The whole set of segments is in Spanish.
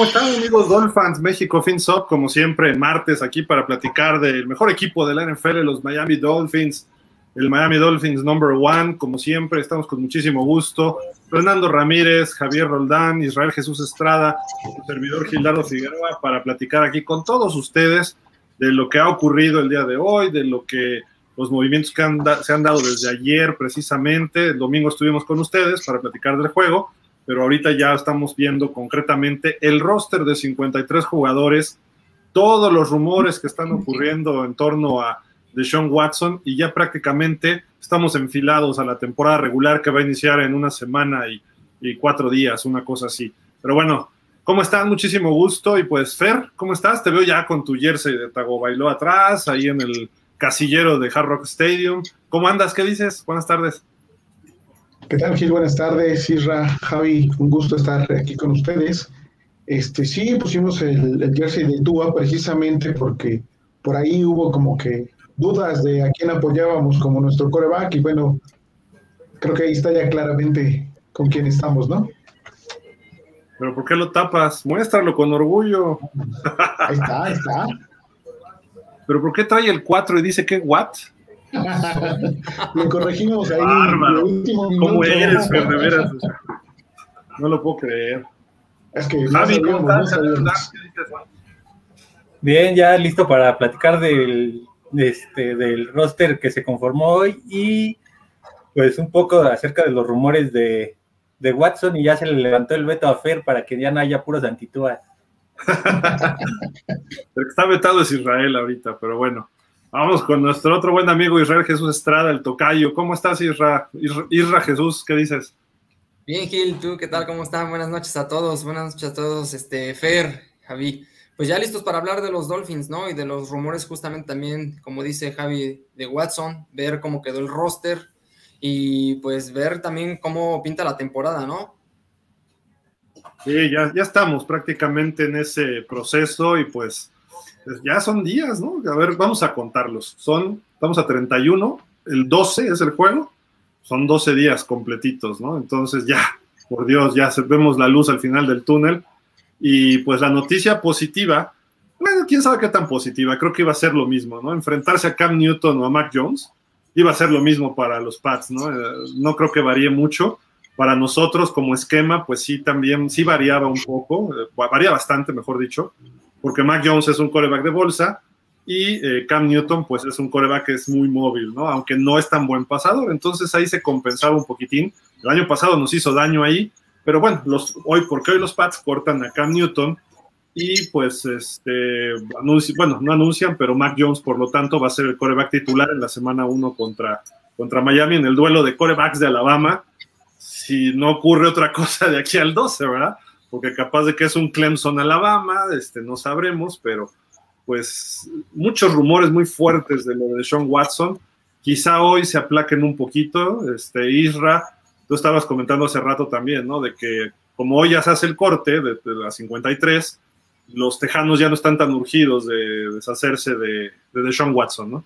¿Cómo están amigos Dolphins México FinSop? Como siempre, martes aquí para platicar del mejor equipo de la NFL, los Miami Dolphins. El Miami Dolphins number one, como siempre, estamos con muchísimo gusto. Fernando Ramírez, Javier Roldán, Israel Jesús Estrada, su servidor Gildardo Figueroa, para platicar aquí con todos ustedes de lo que ha ocurrido el día de hoy, de lo que los movimientos que se han dado desde ayer precisamente. El domingo estuvimos con ustedes para platicar del juego pero ahorita ya estamos viendo concretamente el roster de 53 jugadores, todos los rumores que están ocurriendo en torno a Deshaun Watson y ya prácticamente estamos enfilados a la temporada regular que va a iniciar en una semana y, cuatro días, una cosa así. Pero bueno, ¿cómo están? Muchísimo gusto. Y pues, Fer, ¿cómo estás? Te veo ya con tu jersey de Tagovailoa atrás, ahí en el casillero de Hard Rock Stadium. ¿Cómo andas? ¿Qué dices? Buenas tardes. ¿Qué tal, Gil? Buenas tardes, Isra, Javi, un gusto estar aquí con ustedes. Este, sí, pusimos el, jersey de Tua precisamente porque por ahí hubo como que dudas de a quién apoyábamos como nuestro coreback y bueno, creo que ahí está ya claramente con quién estamos, ¿no? Pero ¿por qué lo tapas? Muéstralo con orgullo. Ahí está, ahí está. Pero ¿por qué trae el 4 y dice que what? lo corregimos ahí. ¿Cómo eres, Fer, de veras? No lo puedo creer. Es que Javi, ¿cómo estás? Bien, ya listo para platicar del, este, del roster que se conformó hoy y pues un poco acerca de los rumores de, de Watson y ya se le levantó el veto a Fer para que ya no haya puros antitúas. el que está vetado es Israel ahorita, pero bueno. Vamos con nuestro otro buen amigo Israel Jesús Estrada, el tocayo. ¿Cómo estás, Isra? Isra, Jesús, ¿qué dices? Bien, Gil, ¿tú qué tal? ¿Cómo están? Buenas noches a todos, buenas noches a todos, este, Fer, Javi. Pues ya listos para hablar de los Dolphins, ¿no? Y de los rumores justamente también, como dice Javi, de Watson, ver cómo quedó el roster y pues ver también cómo pinta la temporada, ¿no? Sí, ya, ya estamos prácticamente en ese proceso y pues ya son días, ¿no? A ver, vamos a contarlos. Son, estamos a 31, el 12 es el juego, son 12 días completitos, ¿no? Entonces ya, por Dios, ya vemos la luz al final del túnel. Y pues la noticia positiva, bueno, quién sabe qué tan positiva, creo que iba a ser lo mismo, ¿no? Enfrentarse a Cam Newton o a Mac Jones iba a ser lo mismo para los Pats, ¿no? Eh, no creo que varíe mucho. Para nosotros como esquema, pues sí, también, sí variaba un poco, eh, varía bastante, mejor dicho, porque Mac Jones es un coreback de bolsa y eh, Cam Newton pues es un coreback que es muy móvil, ¿no? Aunque no es tan buen pasador, entonces ahí se compensaba un poquitín. El año pasado nos hizo daño ahí, pero bueno, los, hoy, porque hoy los Pats cortan a Cam Newton y pues este, bueno, no anuncian, pero Mac Jones por lo tanto va a ser el coreback titular en la semana 1 contra, contra Miami en el duelo de corebacks de Alabama, si no ocurre otra cosa de aquí al 12, ¿verdad? Porque capaz de que es un Clemson Alabama, este, no sabremos, pero pues muchos rumores muy fuertes de lo de Sean Watson. Quizá hoy se aplaquen un poquito, este, Isra, tú estabas comentando hace rato también, ¿no? De que como hoy ya se hace el corte de, las 53, los tejanos ya no están tan urgidos de deshacerse de, de Sean Watson, ¿no?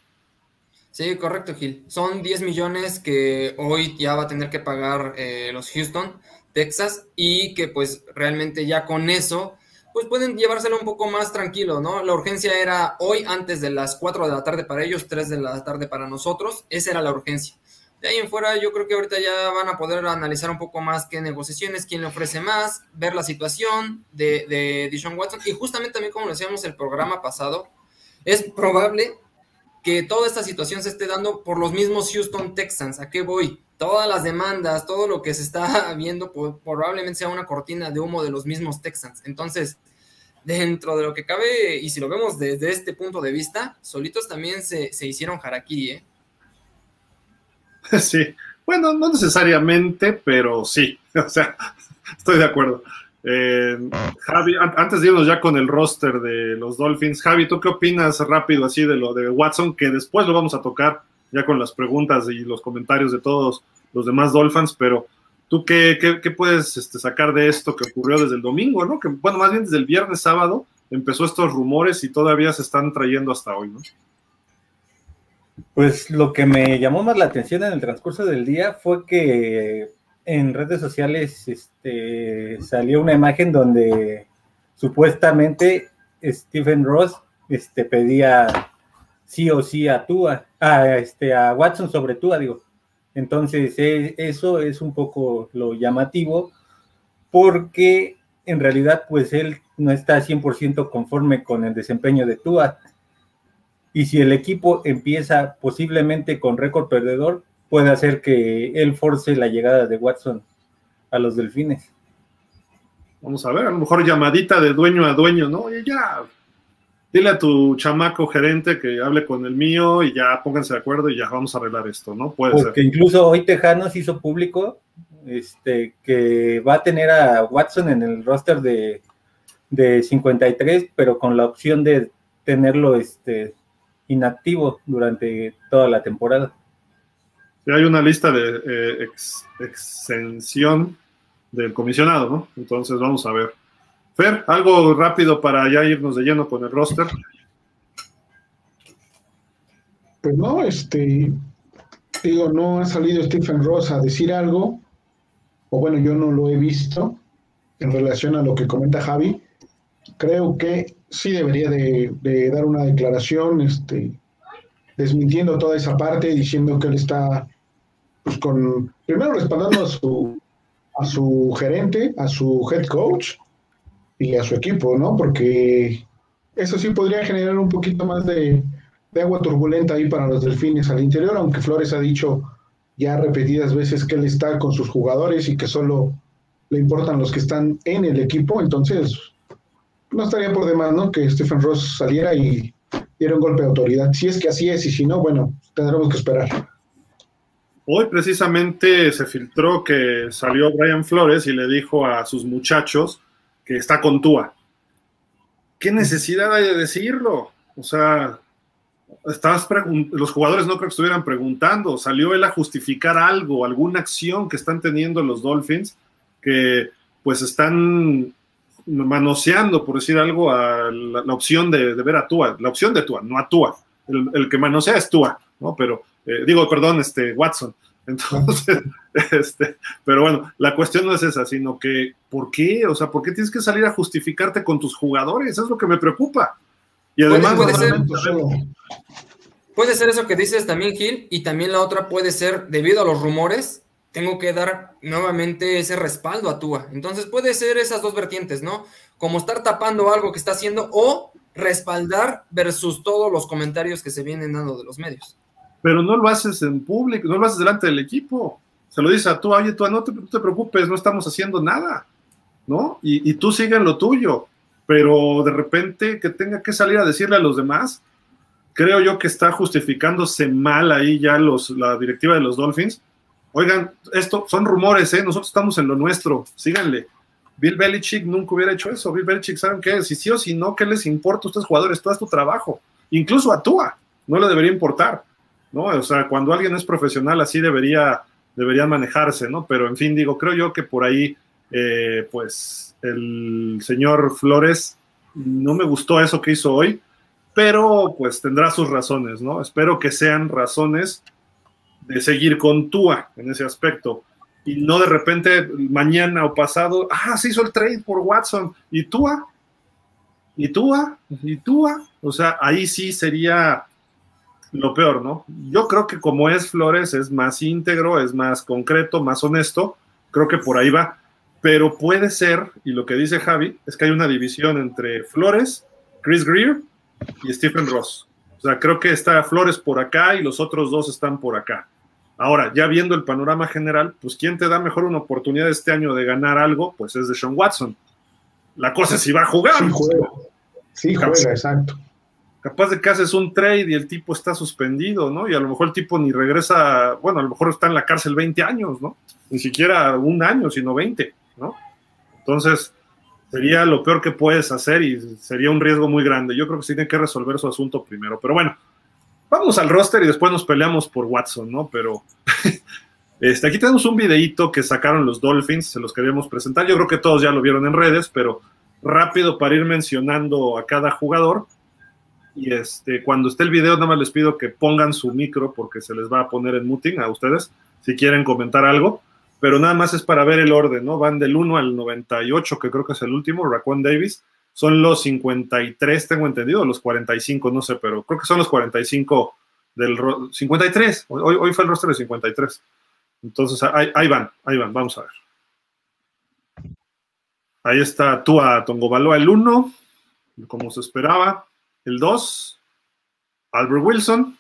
Sí, correcto, Gil. Son 10 millones que hoy ya va a tener que pagar eh, los Houston Texas y que pues realmente ya con eso pues pueden llevárselo un poco más tranquilo, ¿no? La urgencia era hoy antes de las 4 de la tarde para ellos, 3 de la tarde para nosotros, esa era la urgencia. De ahí en fuera yo creo que ahorita ya van a poder analizar un poco más qué negociaciones, quién le ofrece más, ver la situación de, de Dishon Watson y justamente también como decíamos el programa pasado, es probable que toda esta situación se esté dando por los mismos Houston Texans. ¿A qué voy? todas las demandas, todo lo que se está viendo, probablemente sea una cortina de humo de los mismos Texans. Entonces, dentro de lo que cabe, y si lo vemos desde este punto de vista, solitos también se, hicieron harakiri, ¿eh? Sí, bueno, no necesariamente, pero sí, o sea, estoy de acuerdo. Eh, Javi, antes de irnos ya con el roster de los Dolphins, Javi, ¿tú qué opinas rápido así de lo de Watson? Que después lo vamos a tocar ya con las preguntas y los comentarios de todos los demás Dolphins, pero ¿tú qué, puedes este, sacar de esto que ocurrió desde el domingo, ¿no? Que, bueno, más bien desde el viernes sábado empezó estos rumores y todavía se están trayendo hasta hoy, ¿no? Pues lo que me llamó más la atención en el transcurso del día fue que en redes sociales este, salió una imagen donde supuestamente Stephen Ross este, pedía sí o sí a Tua, a, este, a Watson sobre Tua, digo. Entonces, e, eso es un poco lo llamativo, porque en realidad, pues él no está 100% conforme con el desempeño de Tua. Y si el equipo empieza posiblemente con récord perdedor, puede hacer que él force la llegada de Watson a los delfines. Vamos a ver, a lo mejor llamadita de dueño a dueño, ¿no? Oye, ya, dile a tu chamaco gerente que hable con el mío y ya pónganse de acuerdo y ya vamos a arreglar esto, ¿no? Puede Porque incluso hoy Tejanos hizo público este, que va a tener a Watson en el roster de, de 53, pero con la opción de tenerlo este, inactivo durante toda la temporada. Hay una lista de eh, exención del comisionado, ¿no? Entonces vamos a ver. Fer, algo rápido para ya irnos de lleno con el roster. Pues no, este, digo, no ha salido Stephen Ross a decir algo, o bueno, yo no lo he visto en relación a lo que comenta Javi. Creo que sí debería de, dar una declaración, este, desmintiendo toda esa parte, diciendo que él está, pues con, primero respaldando a su, a su gerente, a su head coach y a su equipo, ¿no? Porque eso sí podría generar un poquito más de, agua turbulenta ahí para los delfines al interior, aunque Flores ha dicho ya repetidas veces que él está con sus jugadores y que solo le importan los que están en el equipo, entonces no estaría por demás, ¿no? Que Stephen Ross saliera y diera un golpe de autoridad. Si es que así es y si no, bueno, tendremos que esperar. Hoy precisamente se filtró que salió Brian Flores y le dijo a sus muchachos que está con Tua. ¿Qué necesidad hay de decirlo? O sea, los jugadores no creo que estuvieran preguntando, salió él a justificar algo, alguna acción que están teniendo los Dolphins que pues están manoseando, por decir algo, a la, opción de, ver a Tua, la opción de Tua, no a Tua. El, el que manosea es Tua, ¿no? Pero eh, digo, perdón, este, Watson. Entonces, este, pero bueno, la cuestión no es esa, sino que, ¿por qué? O sea, ¿por qué tienes que salir a justificarte con tus jugadores? Eso es lo que me preocupa. Y además, puede, ser, puede ser eso que dices también, Gil, y también la otra puede ser, debido a los rumores, tengo que dar nuevamente ese respaldo a Tua. Entonces puede ser esas dos vertientes, ¿no? Como estar tapando algo que está haciendo o respaldar versus todos los comentarios que se vienen dando de los medios pero no lo haces en público, no lo haces delante del equipo. Se lo dices a tú, oye, tú no te, preocupes, no estamos haciendo nada, ¿no? Y, tú sigue en lo tuyo, pero de repente que tenga que salir a decirle a los demás, creo yo que está justificándose mal ahí ya los, la directiva de los Dolphins. Oigan, esto son rumores, ¿eh? Nosotros estamos en lo nuestro, síganle. Bill Belichick nunca hubiera hecho eso. Bill Belichick, ¿saben qué? Si sí o si no, ¿qué les importa a ustedes jugadores? Todo es tu trabajo. Incluso a Tua, no le debería importar. ¿No? O sea, cuando alguien es profesional así debería, debería manejarse, ¿no? Pero en fin, digo, creo yo que por ahí, eh, pues, el señor Flores no me gustó eso que hizo hoy, pero pues tendrá sus razones, ¿no? Espero que sean razones de seguir con Tua en ese aspecto y no de repente mañana o pasado, ah, se hizo el trade por Watson y Tua, y Tua, y Tua, o sea, ahí sí sería lo peor, ¿no? Yo creo que como es Flores, es más íntegro, es más concreto, más honesto, creo que por ahí va. Pero puede ser, y lo que dice Javi, es que hay una división entre Flores, Chris Greer y Stephen Ross. O sea, creo que está Flores por acá y los otros dos están por acá. Ahora, ya viendo el panorama general, pues ¿quién te da mejor una oportunidad este año de ganar algo? Pues es de Sean Watson. La cosa es si va a jugar. Sí, juega. Sí, juega, exacto capaz de que haces un trade y el tipo está suspendido, ¿no? Y a lo mejor el tipo ni regresa, bueno, a lo mejor está en la cárcel 20 años, ¿no? Ni siquiera un año, sino 20, ¿no? Entonces, sería lo peor que puedes hacer y sería un riesgo muy grande. Yo creo que sí tiene que resolver su asunto primero. Pero bueno, vamos al roster y después nos peleamos por Watson, ¿no? Pero este, aquí tenemos un videíto que sacaron los Dolphins, se los queríamos presentar. Yo creo que todos ya lo vieron en redes, pero rápido para ir mencionando a cada jugador y este, cuando esté el video, nada más les pido que pongan su micro porque se les va a poner en muting a ustedes si quieren comentar algo. Pero nada más es para ver el orden, ¿no? Van del 1 al 98, que creo que es el último, Raquan Davis. son los 53, tengo entendido, los 45, no sé, pero creo que son los 45 del 53. Hoy, hoy fue el roster de 53. Entonces, ahí, ahí, van, ahí van, vamos a ver. Ahí está Tua Tongobaloa el 1, como se esperaba. El 2, Albert Wilson.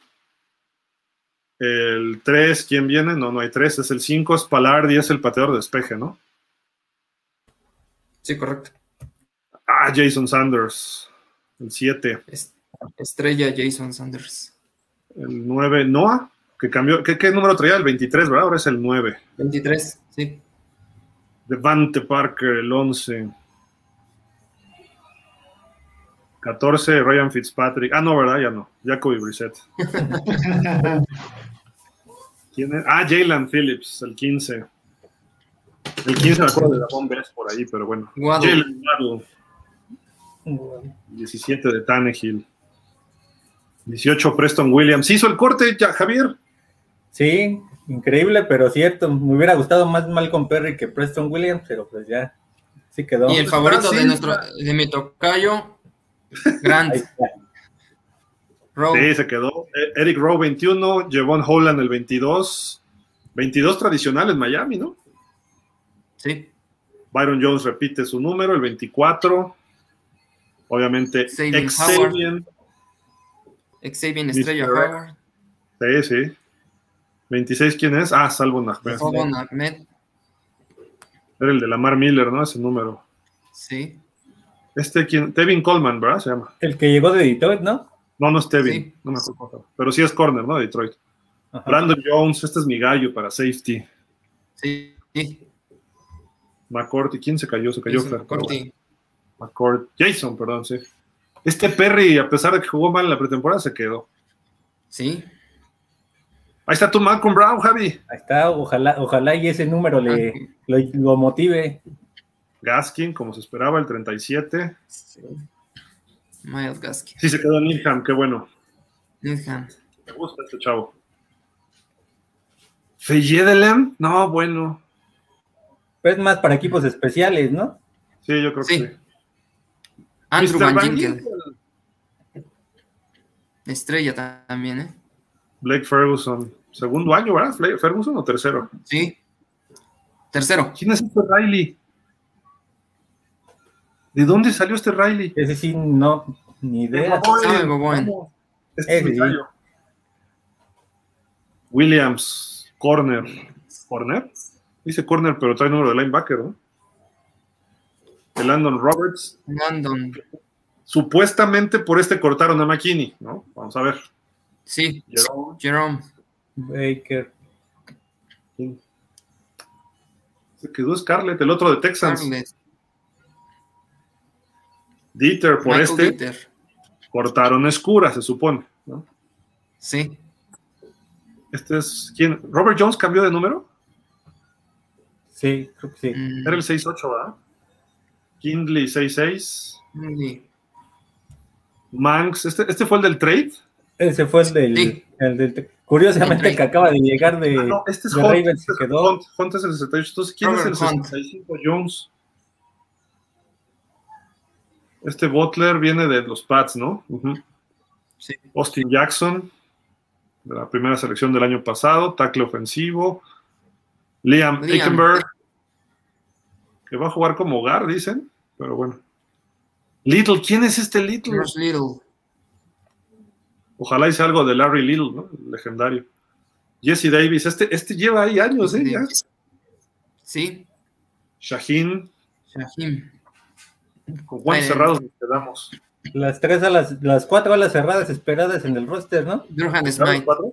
El 3, ¿quién viene? No, no hay 3, es el 5, es Palardi, es el pateador de despeje, ¿no? Sí, correcto. Ah, Jason Sanders. El 7. Estrella Jason Sanders. El 9, Noah, que cambió. ¿Qué, ¿Qué, número traía? El 23, ¿verdad? Ahora es el 9. 23, sí. Devante Parker, el 11. 14, Ryan Fitzpatrick. Ah, no, ¿verdad? Ya no. Jacoby Brissett. ¿Quién es? Ah, Jalen Phillips, el 15. El 15 me acuerdo de la bomba por ahí, pero bueno. Jalen Waddle. 17 de Tannehill. 18 Preston Williams. ¿Hizo el corte, ya, Javier? Sí, increíble, pero cierto. Me hubiera gustado más Malcolm Perry que Preston Williams, pero pues ya sí quedó. Y el favorito de nuestro, de mi tocayo, Grant. Sí, se quedó. Eric Rowe 21, Jevon Holland el 22. 22 tradicional en Miami, ¿no? Sí. Byron Jones repite su número, el 24. Obviamente, Xavier. Xavier Estrella Howard. Sí, sí. 26, ¿quién es? Ah, Salvo Ahmed. Salvo Ahmed. Era el de Lamar Miller, ¿no? Ese número. Sí. Este, ¿quién? Tevin Coleman, ¿verdad? Se llama. El que llegó de Detroit, ¿no? No, no es Tevin. Sí. No me acuerdo. Pero sí es corner, ¿no? De Detroit. Ajá. Brandon Jones, este es mi gallo para safety. Sí. sí. McCourty, ¿quién se cayó? Se cayó McCourty. McCourt, Jason, perdón, sí. Este Perry, a pesar de que jugó mal en la pretemporada, se quedó. Sí. Ahí está tu Malcolm Brown, Javi. Ahí está, ojalá, ojalá y ese número le, lo, lo, motive. Gaskin, como se esperaba, el 37. Sí. Miles Gaskin. Sí, se quedó en Needham, qué bueno. Needham. Me gusta este chavo. Feyedelem, no, bueno. Es más para equipos especiales, ¿no? Sí, yo creo Sí. que sí. Andrew. Van Ginkel. Estrella también, ¿eh? Blake Ferguson. Segundo año, ¿verdad? ¿Ferguson o tercero? Sí. Tercero. ¿Quién es este Riley? ¿De dónde salió este Riley? Ese sí, no, ni idea. Boboen. Vamos. Este es sí. Williams, corner. ¿Corner? Dice corner, pero trae número de linebacker, ¿no? El Landon Roberts. Landon. Supuestamente por este cortaron a McKinney, ¿no? Vamos a ver. Sí. Jerome. Jerome. Baker. Se quedó Scarlett, el otro de Texans. Carles. Dieter, por Michael este, Dieter. cortaron Escura, se supone, ¿no? Sí. Este es, ¿quién? ¿Robert Jones cambió de número? Sí, creo que sí. Mm, Era el 6-8, ¿verdad? Kindley 6-6. sí. Manx, ¿este, ¿este fue el del trade? Ese fue el del. Sí. el del- curiosamente, el que acaba de llegar de, Ah, no, este es de Hunt. Ravens este es quedó. Hunt. Hunt es el 68. Entonces, ¿quién Robert es el Hunt. 65? Jones. Este Butler viene de los Pats, ¿no? Sí. Austin Jackson, de la primera selección del año pasado, tackle ofensivo. Liam, Liam. Eckenberg, que va a jugar como hogar, dicen, pero bueno. Little, ¿quién es este Little? Little. Ojalá hice algo de Larry Little, ¿no? El legendario. Jesse Davis, este, este lleva ahí años, ¿eh? Ya. Sí. Shaheen, Shahim. Con guantes Bueno. cerrados nos quedamos. Las tres a las, las cuatro alas cerradas esperadas en el roster, ¿no? Durhan ¿Sabes Smite. cuatro?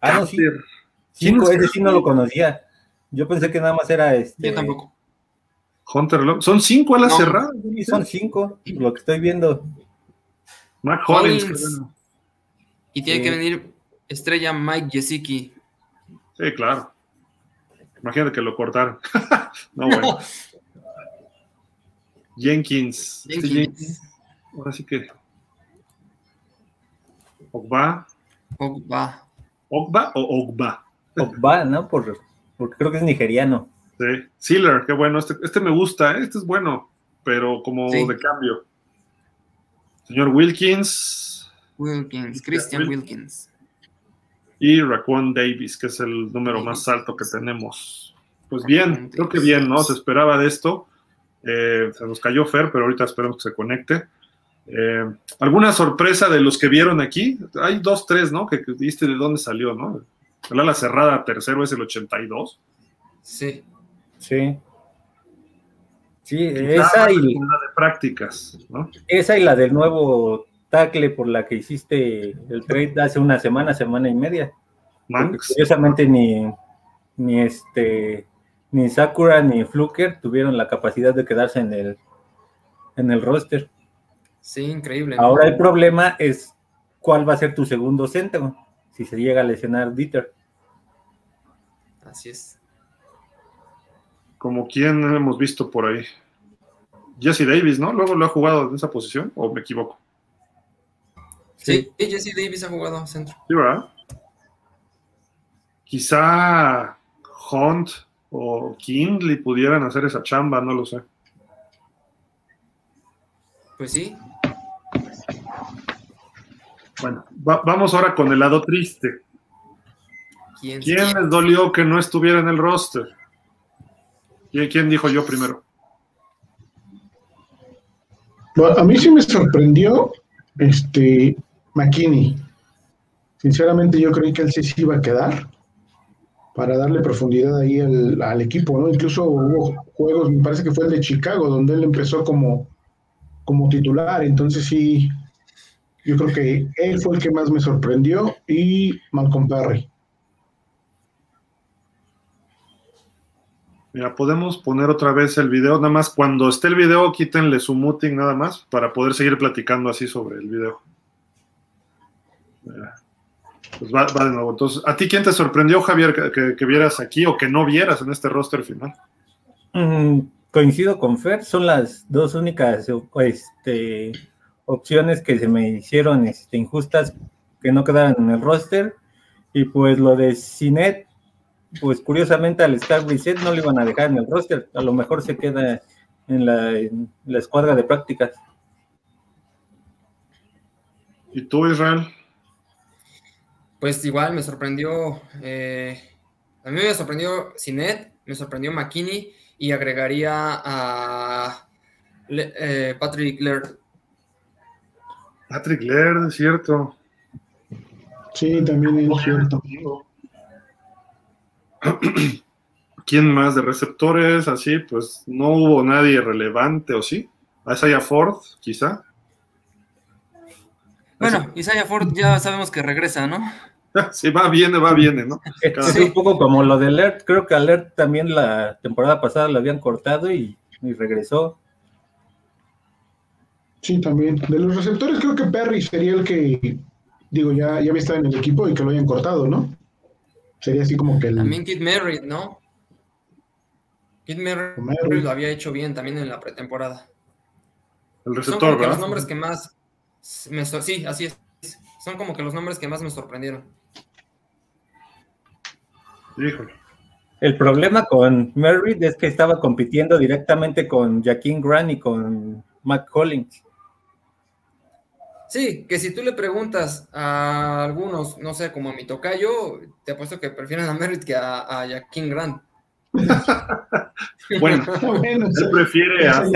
Ah, no, sí. Cinco, ¿Quién es ese sí no lo conocía. Yo pensé que nada más era este. Yo tampoco. Hunter Long. Son cinco alas No. cerradas. Sí, son cinco, lo que estoy viendo. Mac Hollins. Bueno. Y tiene Sí. que venir estrella Mike Gesicki. Sí, claro. Imagínate que lo cortaron. no, bueno. Jenkins. Este Jenkins. Ahora sí que. Ogba. Pogba. Ogba o Ogba. Va, ¿no? Por, porque creo que es nigeriano. Sí. Sealer, qué bueno. Este, este me gusta, ¿eh? este es bueno. pero como Sí. de cambio. Señor Wilkins Wilkins, Christian Wilkins. y Raquan Davis, que es el número más alto que tenemos. Pues bien, creo que bien, ¿no? Se esperaba de esto. Eh, se nos cayó Fer, pero ahorita esperemos que se conecte. Eh, ¿Alguna sorpresa de los que vieron aquí? Hay dos, tres, ¿no? Que, que viste de dónde salió, ¿no? El ala cerrada tercero es el 82. Sí. Sí. Sí, esa y, una de prácticas, ¿no? esa y la del nuevo tackle por la que hiciste el trade hace una semana, semana y media. Curiosamente ni, ni este ni Sakura ni Fluker tuvieron la capacidad de quedarse en el en el roster. Sí, increíble. ¿no? Ahora el problema es cuál va a ser tu segundo centro si se llega a lesionar Dieter. Así es. Como quien hemos visto por ahí. Jesse Davis, ¿no? Luego lo ha jugado en esa posición, o me equivoco. Sí, y Jesse Davis ha jugado centro. Sí, ¿verdad? Quizá Hunt o Kindley pudieran hacer esa chamba, no lo sé. Pues sí. Bueno, va- vamos ahora con el lado triste. ¿Quién? ¿Quién les dolió que no estuviera en el roster? ¿Quién, quién dijo yo primero? Bueno, a mí sí me sorprendió este McKinney. Sinceramente yo creí que él sí se iba a quedar para darle profundidad ahí al, equipo, ¿no? Incluso hubo juegos, me parece que fue el de Chicago, donde él empezó como, como titular, entonces sí, yo creo que él fue el que más me sorprendió y Malcolm Perry. Mira, podemos poner otra vez el video, nada más cuando esté el video, quítenle su muting nada más para poder seguir platicando así sobre el video. Mira, Pues va, va de nuevo. Entonces, ¿a ti quién te sorprendió, Javier, que, que- que vieras aquí o que no vieras en este roster final? Mm, coincido con Fer, son las dos únicas este, opciones que se me hicieron este, injustas que no quedaran en el roster. Y pues lo de Cinet, pues curiosamente al Star Reset no lo iban a dejar en el roster, a lo mejor se queda en la, en la escuadra de prácticas. ¿Y tú, Israel? Pues igual me sorprendió. eh, a mí me sorprendió Cinet, me sorprendió McKinney y agregaría a Le- eh, Patrick Laird. Patrick Laird, es cierto. Sí, también es cierto. ¿Quién más de receptores? Así, pues no hubo nadie relevante, ¿o sí? Isaiah Ford, quizá. Bueno, Isaiah Ford ya sabemos que regresa, ¿no? Sí, va, viene, va, viene, ¿no? Es un poco como lo de Alert, creo que Alert también la temporada pasada lo habían cortado y, y regresó. Sí, también. De los receptores creo que Perry sería el que, digo, ya, ya había estado en el equipo y que lo hayan cortado, ¿no? Sería así como que el... También Kid Merritt, ¿no? Kid Merritt Merritt. lo había hecho bien también en la pretemporada. El Son receptor, que ¿verdad? los nombres que más me sí, así es. Son como que los nombres que más me sorprendieron. Híjole. El problema con Merritt es que estaba compitiendo directamente con Jaquín Grant y con Matt Collins. Sí, que si tú le preguntas a algunos, no sé, como a mi tocayo, te apuesto que prefieren a Merritt que a, a Jaquín Grant. Bueno, Bueno, él prefiere a,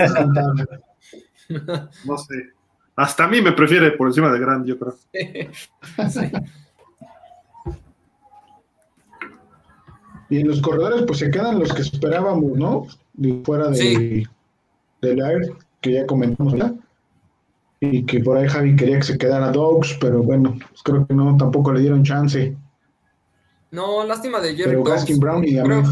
no sé, hasta a mí me prefiere por encima de Grant, yo creo. Sí. Y en los corredores, pues se quedan los que esperábamos, ¿no? De fuera de, Sí. del air, que ya comentamos ya. Y que por ahí Javi quería que se quedara Dogs, pero bueno, pues creo que no, tampoco le dieron chance. No, lástima de Jerry Pero. Gaskin Brown y Creo.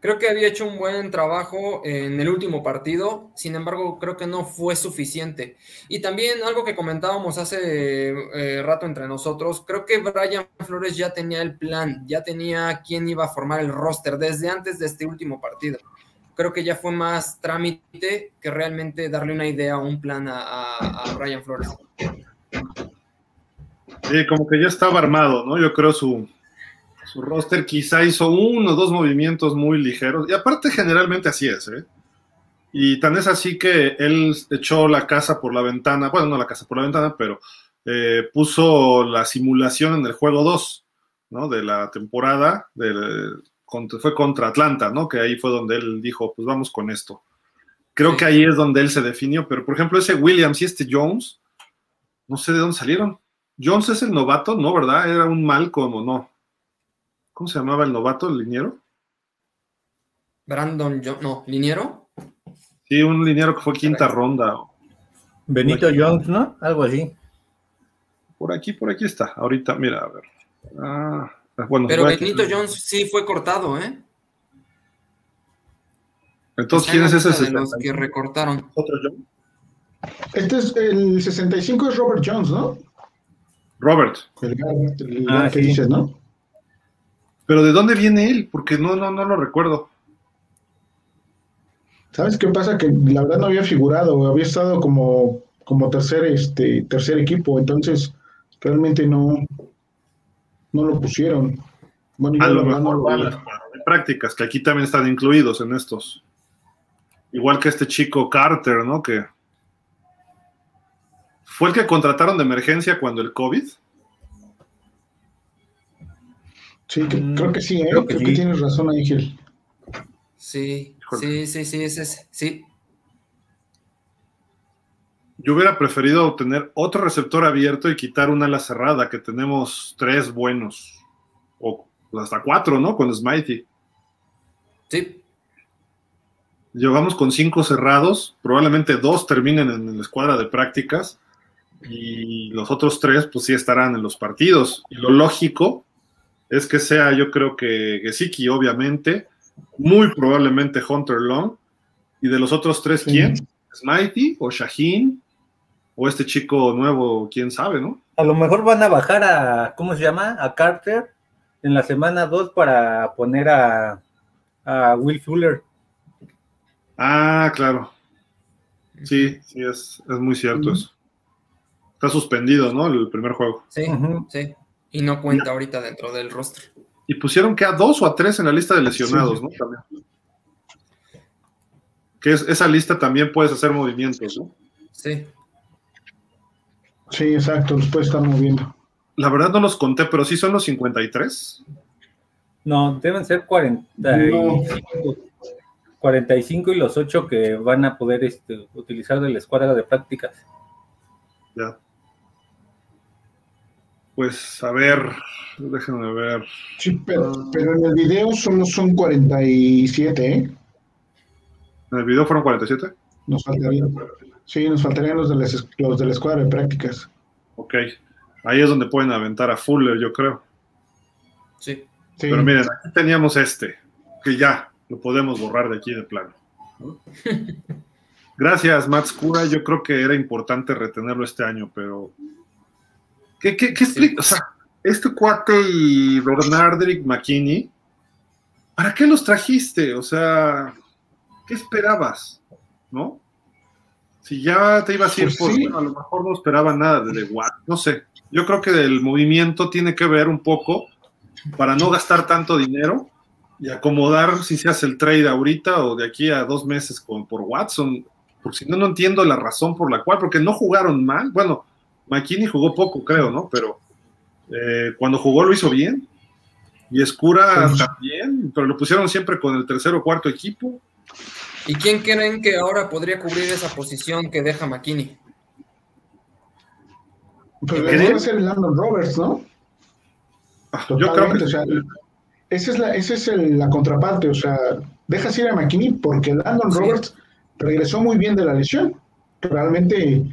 Creo que había hecho un buen trabajo en el último partido, sin embargo, creo que no fue suficiente. Y también algo que comentábamos hace eh, rato entre nosotros, creo que Brian Flores ya tenía el plan, ya tenía quién iba a formar el roster desde antes de este último partido. Creo que ya fue más trámite que realmente darle una idea o un plan a, a- Brian Flores. Sí, como que ya estaba armado, ¿no? Yo creo su, su roster quizá hizo uno o dos movimientos muy ligeros. Y aparte, generalmente así es, ¿eh? Y tan es así que él echó la casa por la ventana, bueno, no la casa por la ventana, pero eh, puso la simulación en el juego 2, ¿no? De la temporada, fue contra Atlanta, ¿no? Que ahí fue donde él dijo, pues vamos con esto. Creo que ahí es donde él se definió, pero por ejemplo ese Williams y este Jones, no sé de dónde salieron. Jones es el novato, ¿no? ¿Verdad? Era un mal como no. ¿Cómo se llamaba el novato, el liniero? Brandon Jones, no, liniero. Sí, un liniero que fue quinta ronda. Benito Jones, ¿no? Algo así. Por aquí, por aquí está. Ahorita, mira, a ver. Ah, bueno, Pero Benito Jones sí fue cortado, ¿eh? Entonces, ¿quién es ese? De los que recortaron. ¿Otro Jones? Este es el 65 es Robert Jones, ¿no? Robert. El, ah, que dices, ¿no? Pero ¿de dónde viene él? Porque no, no, no lo recuerdo. ¿Sabes qué pasa? Que la verdad no había figurado, había estado como, como tercer, este, tercer equipo, entonces realmente no, no lo pusieron. Bueno, a lo mejor prácticas, que aquí también están incluidos en estos. Igual que este chico Carter, ¿no? Que fue el que contrataron de emergencia cuando el COVID. Sí, creo que sí, ¿eh? creo, que, tienes razón ahí, Gil. Sí, sí, sí, sí, ese es, sí. Yo hubiera preferido tener otro receptor abierto y quitar una ala cerrada, que tenemos tres buenos, o hasta cuatro, ¿no? Con Smitey. Sí. Llevamos con cinco cerrados, probablemente dos terminen en la escuadra de prácticas y los otros tres, pues sí estarán en los partidos. Y lo lógico es que sea, yo creo que Gesicki, obviamente, muy probablemente Hunter Long, y de los otros tres, ¿quién? ¿Smitey o Shaheen? O este chico nuevo, quién sabe, ¿no? A lo mejor van a bajar a, ¿cómo se llama? A Carter en la semana 2 para poner a, a Will Fuller. Ah, claro. Sí, sí, es, es muy cierto eso. Está suspendido, ¿no? El primer juego. Sí, sí. Y no cuenta ahorita dentro del roster. Y pusieron que a dos o a tres en la lista de lesionados, ¿no? También. Que es, esa lista también puedes hacer movimientos, ¿no? Sí. Sí, exacto, los puedes estar moviendo. La verdad no los conté, pero sí son los 53. No, deben ser 45. 45 y los 8 que van a poder este, utilizar de la escuadra de prácticas. Ya. Pues a ver, déjenme ver. Sí, pero, en el video solo son 47, ¿eh? ¿En el video fueron 47? Nos faltarían, sí, nos faltarían los de, los de la escuadra de prácticas. Ok, ahí es donde pueden aventar a Fuller, yo creo. Sí. Pero miren, aquí teníamos este, que ya lo podemos borrar de aquí de plano. Gracias, Max Cura. Yo creo que era importante retenerlo este año, pero ¿Qué, qué, explica? O sea, este cuate y Bernardrick McKinney, ¿para qué los trajiste? O sea, ¿qué esperabas? ¿No? Si ya te ibas a ir pues por, a lo mejor no esperaba nada de The no sé. Yo creo que el movimiento tiene que ver un poco para no gastar tanto dinero y acomodar si se hace el trade ahorita o de aquí a dos meses con, por Watson, porque si no, no entiendo la razón por la cual, porque no jugaron mal. Bueno, McKinney jugó poco, creo, ¿no? Pero eh, cuando jugó lo hizo bien. Y Escura también, pero lo pusieron siempre con el tercer o cuarto equipo. ¿Y quién creen que ahora podría cubrir esa posición que deja McKinney? Pues debería ser Landon Roberts, ¿no? Ah, yo creo que... O sea, esa es, la, esa es la contraparte, o sea, dejas ir a McKinney porque Landon Roberts regresó muy bien de la lesión. Realmente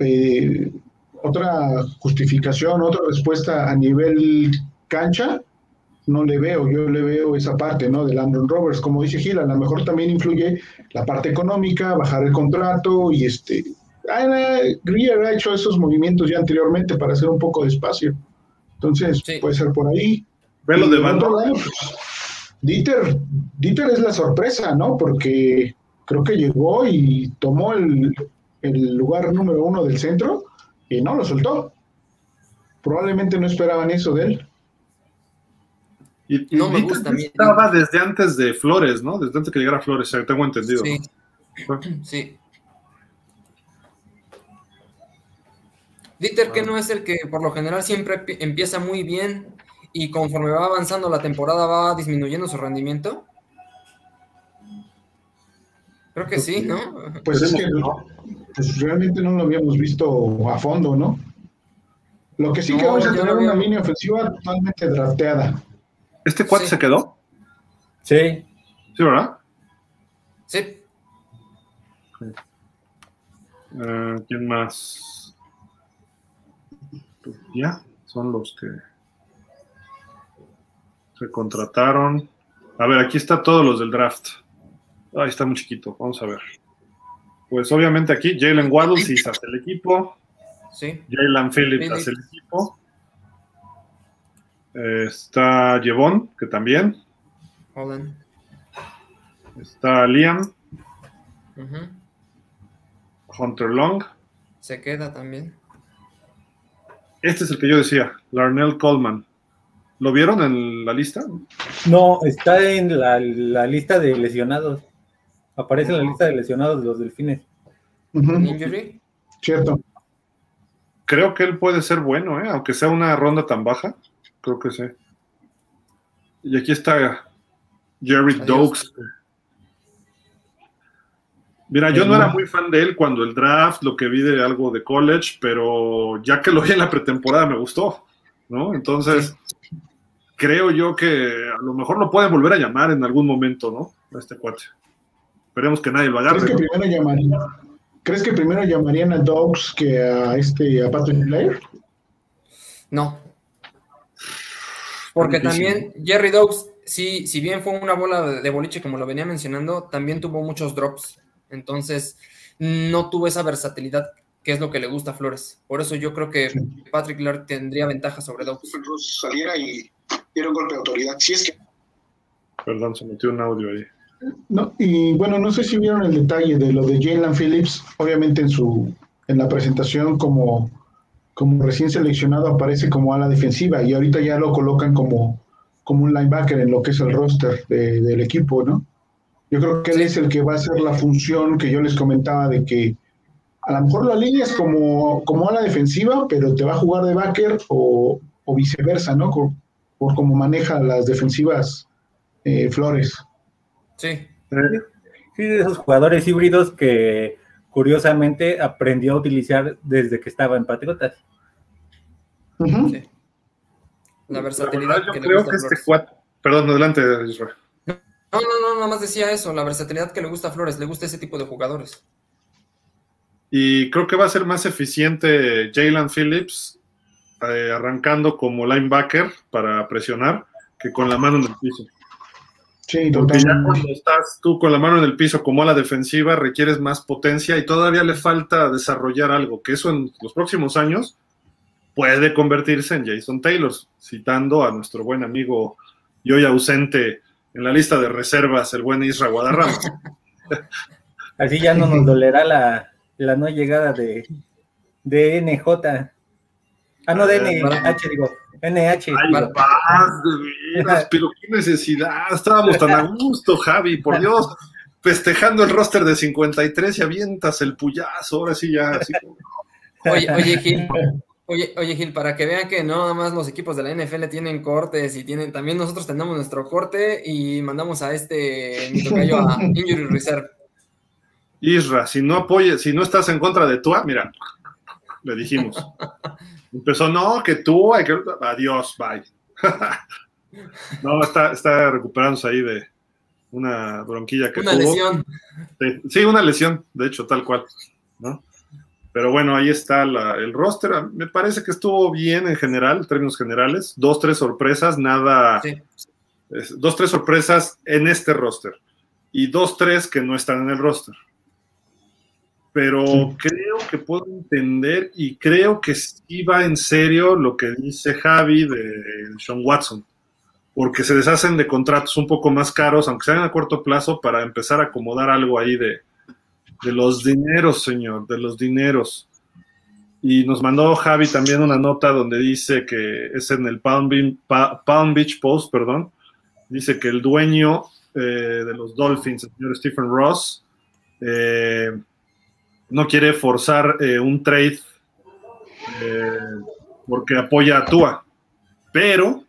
eh, otra justificación, otra respuesta a nivel cancha, no le veo, yo le veo esa parte, ¿no? De Landon Roberts, como dice Gil, a lo mejor también influye la parte económica, bajar el contrato y este, Greer ha hecho esos movimientos ya anteriormente para hacer un poco de espacio, entonces puede ser por ahí. Velo de pues, Dieter, Dieter es la sorpresa, ¿no? Porque creo que llegó y tomó el, el lugar número uno del centro y no lo soltó. Probablemente no esperaban eso de él. Y, no me gusta Estaba desde antes de Flores, ¿no? Desde antes que llegara Flores, tengo entendido. Sí. Sí. Dieter, que no es el que por lo general siempre empieza muy bien y conforme va avanzando la temporada va disminuyendo su rendimiento. Creo que sí, ¿no? Pues es que pues realmente no lo habíamos visto a fondo, ¿no? Lo que sí que vamos a tener una línea ofensiva totalmente drafteada. ¿Este cuate se quedó? Sí. ¿Sí, verdad? Sí. Eh, ¿Quién más? Pues ya, son los que se contrataron. A ver, aquí está todos los del draft. Ahí está muy chiquito, vamos a ver. Pues obviamente aquí Jalen Waddle sí hace el equipo. Sí. Jalen Phillips hace el equipo. Eh, está Jevon, que también. Holland. Está Liam. Hunter Long. Se queda también. Este es el que yo decía, Larnell Coleman. ¿Lo vieron en la lista? No, está en la, lista de lesionados. Aparece en la lista de lesionados de los delfines. Cierto. Creo que él puede ser bueno, ¿eh? aunque sea una ronda tan baja. Creo que sí. Y aquí está Jerry Dokes. Mira, yo no era muy fan de él cuando el draft, lo que vi de algo de college, pero ya que lo vi en la pretemporada me gustó, ¿no? Entonces, creo yo que a lo mejor lo pueden volver a llamar en algún momento, ¿no? A este cuate. Esperemos que nadie lo agarre. ¿Crees que primero llamarían, ¿crees que primero llamarían a Dogs que a este a Patrick Blair? No. Porque también Jerry Dogs, sí, si bien fue una bola de boliche, como lo venía mencionando, también tuvo muchos drops. Entonces, no tuvo esa versatilidad que es lo que le gusta a Flores. Por eso yo creo que Patrick Blair tendría ventaja sobre Dogs. Saliera y diera un golpe de autoridad. Si es que. Perdón, se metió un audio ahí. No, y bueno, no sé si vieron el detalle de lo de Jalen Phillips, obviamente en su en la presentación como, como recién seleccionado aparece como ala defensiva y ahorita ya lo colocan como, como un linebacker en lo que es el roster del equipo, ¿no? Yo creo que él es el que va a hacer la función que yo les comentaba de que a lo mejor la línea es como, como ala defensiva, pero te va a jugar de backer o, viceversa, ¿no? Por, por, cómo maneja las defensivas eh, Flores. Sí. Sí, de esos jugadores híbridos que curiosamente aprendió a utilizar desde que estaba en Patriotas. La versatilidad. yo creo que este cuatro. Perdón, adelante, Israel. No, no, no, nada más decía eso, la versatilidad que le gusta a Flores, le gusta ese tipo de jugadores. Y creo que va a ser más eficiente Jalen Phillips eh, arrancando como linebacker para presionar que con la mano en el piso. Sí, Porque ya cuando estás tú con la mano en el piso como a la defensiva requieres más potencia y todavía le falta desarrollar algo, que eso en los próximos años puede convertirse en Jason Taylor, citando a nuestro buen amigo y hoy ausente en la lista de reservas, el buen Isra Guadarrama. Así ya no nos dolerá la, la no llegada de, de NJ. Ah, no, de NH, digo. NH. Ay, paz, de veras, pero qué necesidad. Estábamos tan a gusto, Javi, por Dios. Festejando el roster de 53 y avientas el puyazo, ahora sí ya. Así Oye, oye, Gil, oye, oye, Gil, para que vean que no nada más los equipos de la NFL tienen cortes y tienen, también nosotros tenemos nuestro corte y mandamos a este mi tocayo a Injury Reserve. Isra, si no apoyes, si no estás en contra de Tua, mira, le dijimos. Empezó, no, que tú, hay que... adiós, bye. no, está, está recuperándose ahí de una bronquilla que una lesión. Sí, una lesión, de hecho, tal cual, ¿no? Pero bueno, ahí está el roster. Me parece que estuvo bien en general, en términos generales. Dos, tres sorpresas, nada. Sí. dos, tres sorpresas en este roster. Y dos, tres que no están en el roster pero creo que puedo entender y creo que sí va en serio lo que dice Javi de Sean Watson, porque se deshacen de contratos un poco más caros, aunque sean a corto plazo, para empezar a acomodar algo ahí de, de los dineros, señor, de los dineros. Y nos mandó Javi también una nota donde dice que es en el Palm Beach, Post, perdón, dice que el dueño eh, de los Dolphins, el señor Stephen Ross, eh, no quiere forzar eh, un trade eh, porque apoya a Tua, pero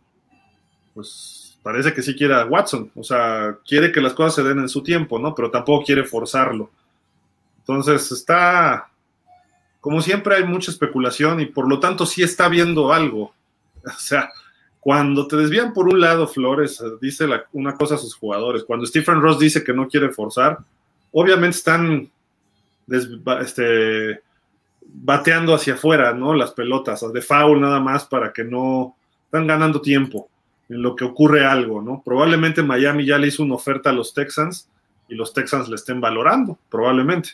pues parece que sí quiere a Watson, o sea, quiere que las cosas se den en su tiempo, ¿no? Pero tampoco quiere forzarlo. Entonces está, como siempre hay mucha especulación y por lo tanto sí está viendo algo. O sea, cuando te desvían por un lado, Flores dice una cosa a sus jugadores. Cuando Stephen Ross dice que no quiere forzar, obviamente están este, bateando hacia afuera, ¿no? Las pelotas, de foul nada más para que no están ganando tiempo en lo que ocurre algo, ¿no? Probablemente Miami ya le hizo una oferta a los Texans y los Texans le estén valorando, probablemente.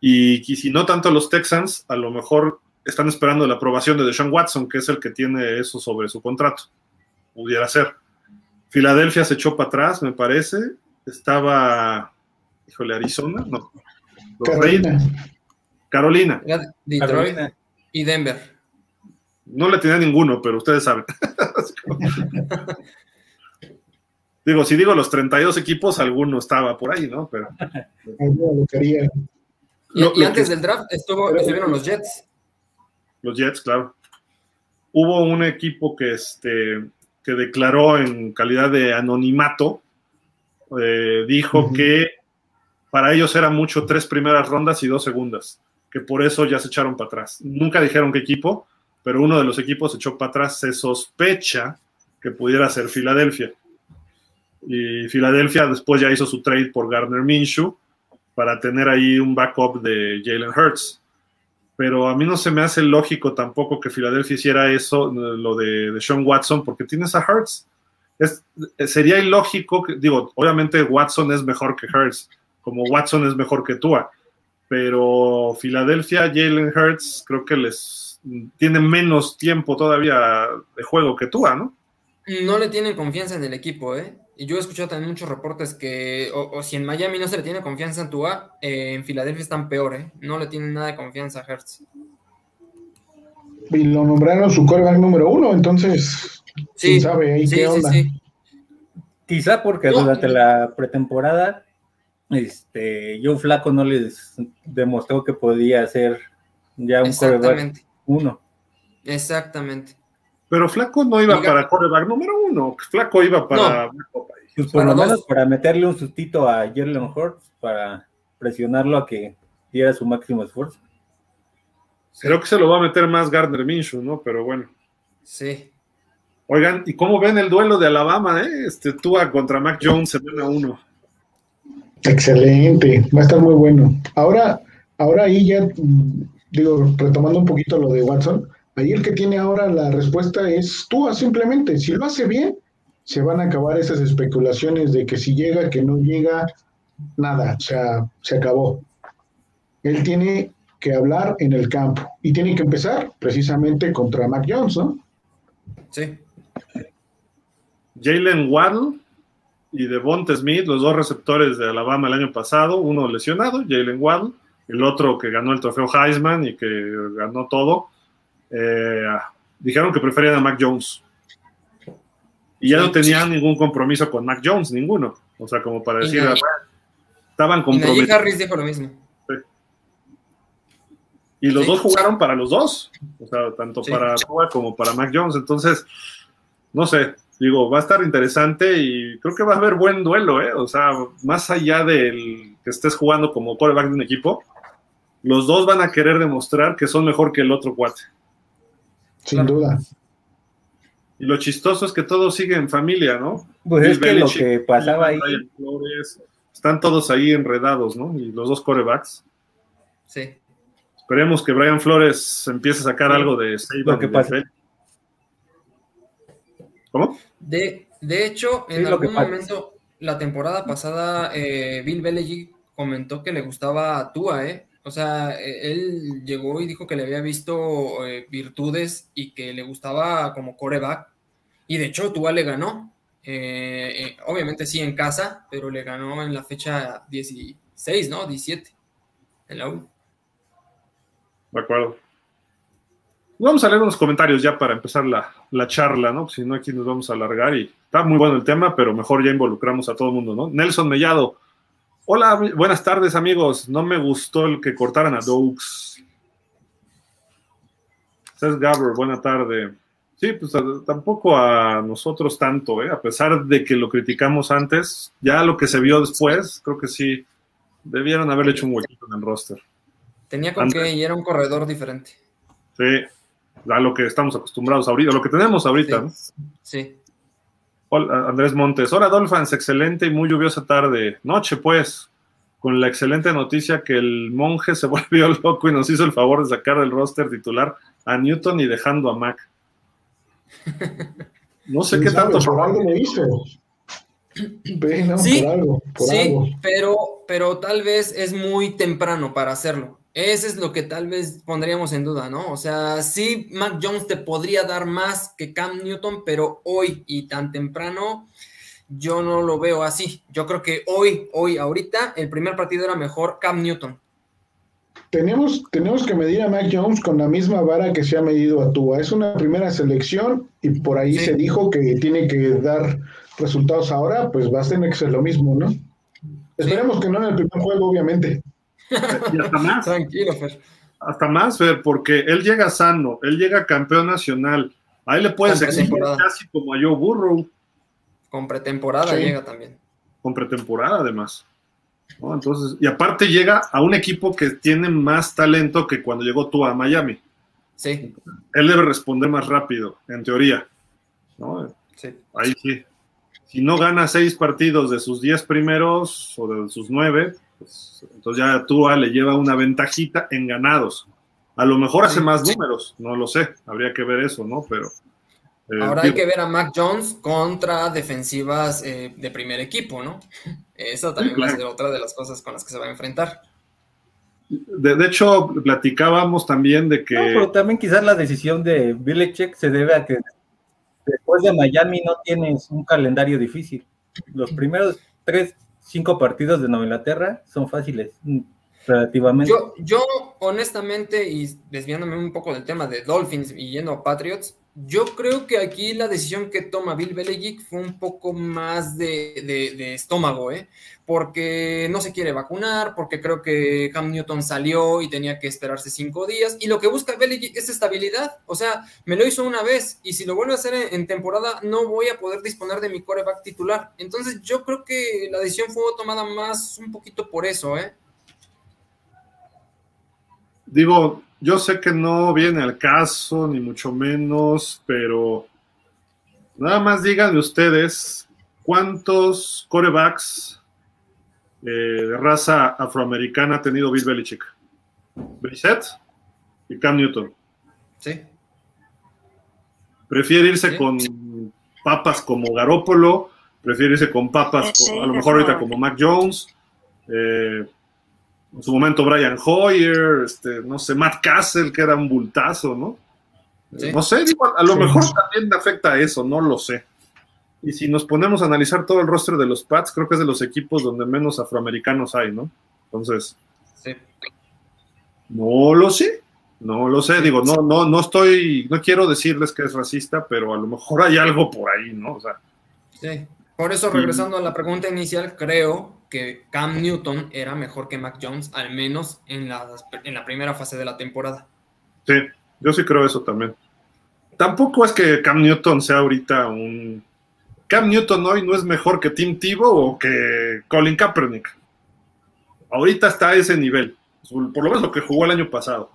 Y, y si no tanto los Texans, a lo mejor están esperando la aprobación de Deshaun Watson, que es el que tiene eso sobre su contrato. Pudiera ser. Filadelfia se echó para atrás, me parece. Estaba, híjole, Arizona, no, Carolina. Carolina. Detroit y Denver. No le tenía ninguno, pero ustedes saben. digo, si digo los 32 equipos, alguno estaba por ahí, ¿no? Pero. y, antes del draft estuvo, estuvieron los Jets. Los Jets, claro. Hubo un equipo que, este, que declaró en calidad de anonimato, eh, dijo que para ellos era mucho tres primeras rondas y dos segundas, que por eso ya se echaron para atrás. Nunca dijeron qué equipo, pero uno de los equipos se echó para atrás. Se sospecha que pudiera ser Filadelfia. Y Filadelfia después ya hizo su trade por Gardner Minshew para tener ahí un backup de Jalen Hurts. Pero a mí no se me hace lógico tampoco que Filadelfia hiciera eso, lo de, Sean Watson, porque tienes a Hurts. Sería ilógico, digo, obviamente Watson es mejor que Hurts, como Watson es mejor que Tua. Pero Filadelfia, Jalen Hurts, creo que les tiene menos tiempo todavía de juego que Tua, ¿no? No le tienen confianza en el equipo, ¿eh? Y yo he escuchado también muchos reportes que, o, si en Miami no se le tiene confianza en Tua, eh, en Filadelfia están peor, ¿eh? No le tienen nada de confianza a Hertz. Y lo nombraron su quarterback número uno, entonces, sí, sabe ahí qué onda? Quizá porque durante la pretemporada este, Joe Flaco no les demostró que podía ser ya un coreback uno. Exactamente. Pero Flaco no iba para coreback número uno, Flaco iba para... Pues por lo menos para meterle un sustito a Jalen Hurts para presionarlo a que diera su máximo esfuerzo. Creo que se lo va a meter más Gardner Minshew, ¿no? Pero bueno. Sí. Oigan, ¿y cómo ven el duelo de Alabama, eh? Este Tua contra Mac Jones semana uno. Excelente, va a estar muy bueno. Ahora, ahora ahí ya, digo, retomando un poquito lo de Watson, ahí el que tiene ahora la respuesta es tú, simplemente. Si lo hace bien, se van a acabar esas especulaciones de que si llega, que no llega, nada, o sea, se acabó. Él tiene que hablar en el campo y tiene que empezar precisamente contra Mac Jones, ¿no? Sí. Jalen Waddle y Devonta Smith, los dos receptores de Alabama el año pasado, uno lesionado, Jalen Waddle, el otro que ganó el trofeo Heisman y que ganó todo, eh, dijeron que preferían a Mac Jones. Y ya no tenían ningún compromiso con Mac Jones, ninguno. O sea, como para decir, ah, estaban comprometidos. Y Harris dijo lo mismo. Y los dos jugaron para los dos, o sea, tanto para Tua como para Mac Jones. Entonces, no sé, digo, va a estar interesante y creo que va a haber buen duelo, ¿eh? O sea, más allá del que estés jugando como quarterback de un equipo, los dos van a querer demostrar que son mejor que el otro cuate. Sin duda. Y lo chistoso es que todo sigue en familia, ¿no? Pues es que lo que pasaba ahí. están todos ahí enredados, ¿no? Y los dos corebacks. Sí. Esperemos que Brian Flores empiece a sacar algo de Lo que pasa. ¿Cómo? De, de hecho, en algún momento, la temporada pasada, eh, Bill Belichick comentó que le gustaba a Tua, ¿eh? O sea, e, él llegó y dijo que le había visto eh, virtudes y que le gustaba como coreback. Y de hecho, Tua le ganó. Eh, obviamente sí en casa, pero le ganó en la fecha 16, ¿no? 17. En la U. De acuerdo. Vamos a leer unos comentarios ya para empezar la, charla, ¿no? Si no, aquí nos vamos a alargar y está muy bueno el tema, pero mejor ya involucramos a todo el mundo, ¿no? Nelson Mellado, Hola, buenas tardes amigos. No me gustó el que cortaran a Doux. Cés Gabber, buena tarde. Sí, pues tampoco a nosotros tanto, ¿eh? a pesar de que lo criticamos antes, ya lo que se vio después, creo que sí, debieron haberle hecho un huequito en el roster. Tenía con qué y era un corredor diferente. Sí, a lo que estamos acostumbrados ahorita, lo que tenemos ahorita. Sí. Hola, Andrés Montes. Hola, Dolphins, excelente y muy lluviosa tarde. Noche, pues, con la excelente noticia que el monje se volvió loco y nos hizo el favor de sacar del roster titular a Newton y dejando a Mac. No sé qué tanto. Por algo me hizo. sí, sí pero, pero tal vez es muy temprano para hacerlo. Ese es lo que tal vez pondríamos en duda, ¿no? O sea, sí, Mac Jones te podría dar más que Cam Newton, pero hoy y tan temprano, yo no lo veo así. Yo creo que hoy, hoy, ahorita, el primer partido era mejor Cam Newton. Tenemos, tenemos que medir a Mac Jones con la misma vara que se ha medido a Tua. Es una primera selección y por ahí se dijo que tiene que dar resultados ahora, pues va a tener que ser lo mismo, ¿no? Esperemos que no en el primer juego, obviamente. Y hasta más. Tranquilo, Fer. Hasta más, Fer, porque él llega sano, él llega campeón nacional. Ahí le puedes exigir casi como a Joe Burrow. Con pretemporada llega también. Con pretemporada, además. Entonces, y aparte llega a un equipo que tiene más talento que cuando llegó tú a Miami. Sí. Él debe responder más rápido, en teoría. Sí. Ahí sí. Si no gana seis partidos de sus diez primeros o de sus nueve, pues, entonces ya Tua le lleva una ventajita en ganados. A lo mejor hace más números, no lo sé, habría que ver eso, ¿no? Pero. Eh, Ahora hay que ver a Mac Jones contra defensivas eh, de primer equipo, ¿no? Eso también va a ser otra de las cosas con las que se va a enfrentar. De, hecho, platicábamos también de que. No, pero también quizás la decisión de Belichick se debe a que después de Miami no tienes un calendario difícil. Los primeros tres cinco partidos de Nueva Inglaterra son fáciles, mm, relativamente. Yo, yo, honestamente, y desviándome un poco del tema de Dolphins y yendo a Patriots, yo creo que aquí la decisión que toma Bill Belichick fue un poco más de, estómago, ¿eh? porque no se quiere vacunar, porque creo que Cam Newton salió y tenía que esperarse cinco días, y lo que busca Belichick es estabilidad, o sea, me lo hizo una vez, y si lo vuelve a hacer en, temporada, no voy a poder disponer de mi coreback titular. Entonces yo creo que la decisión fue tomada más un poquito por eso, ¿eh? Digo, yo sé que no viene al caso, ni mucho menos, pero nada más díganme ustedes cuántos corebacks eh, de raza afroamericana ha tenido Bill Belichick. Brissett y Cam Newton. Sí. Prefiere irse con papas como Garópolo, prefiere irse con papas, a lo mejor ahorita como Mac Jones. Eh, en su momento Brian Hoyer, este, no sé, Matt Castle, que era un bultazo, ¿no? No sé, a lo mejor también afecta a eso, no lo sé. Y si nos ponemos a analizar todo el rostro de los Pats, creo que es de los equipos donde menos afroamericanos hay, ¿no? Entonces, sí. no lo sé, no lo sé, digo, no, no, no estoy, no quiero decirles que es racista, pero a lo mejor hay algo por ahí, ¿no? O sea. Sí, por eso regresando a la pregunta inicial, creo que Cam Newton era mejor que Mac Jones, al menos en la, en la primera fase de la temporada. Sí, yo sí creo eso también. Tampoco es que Cam Newton sea ahorita un... Cam Newton hoy no es mejor que Tim Tebow o que Colin Kaepernick. Ahorita está a ese nivel, por lo menos lo que jugó el año pasado.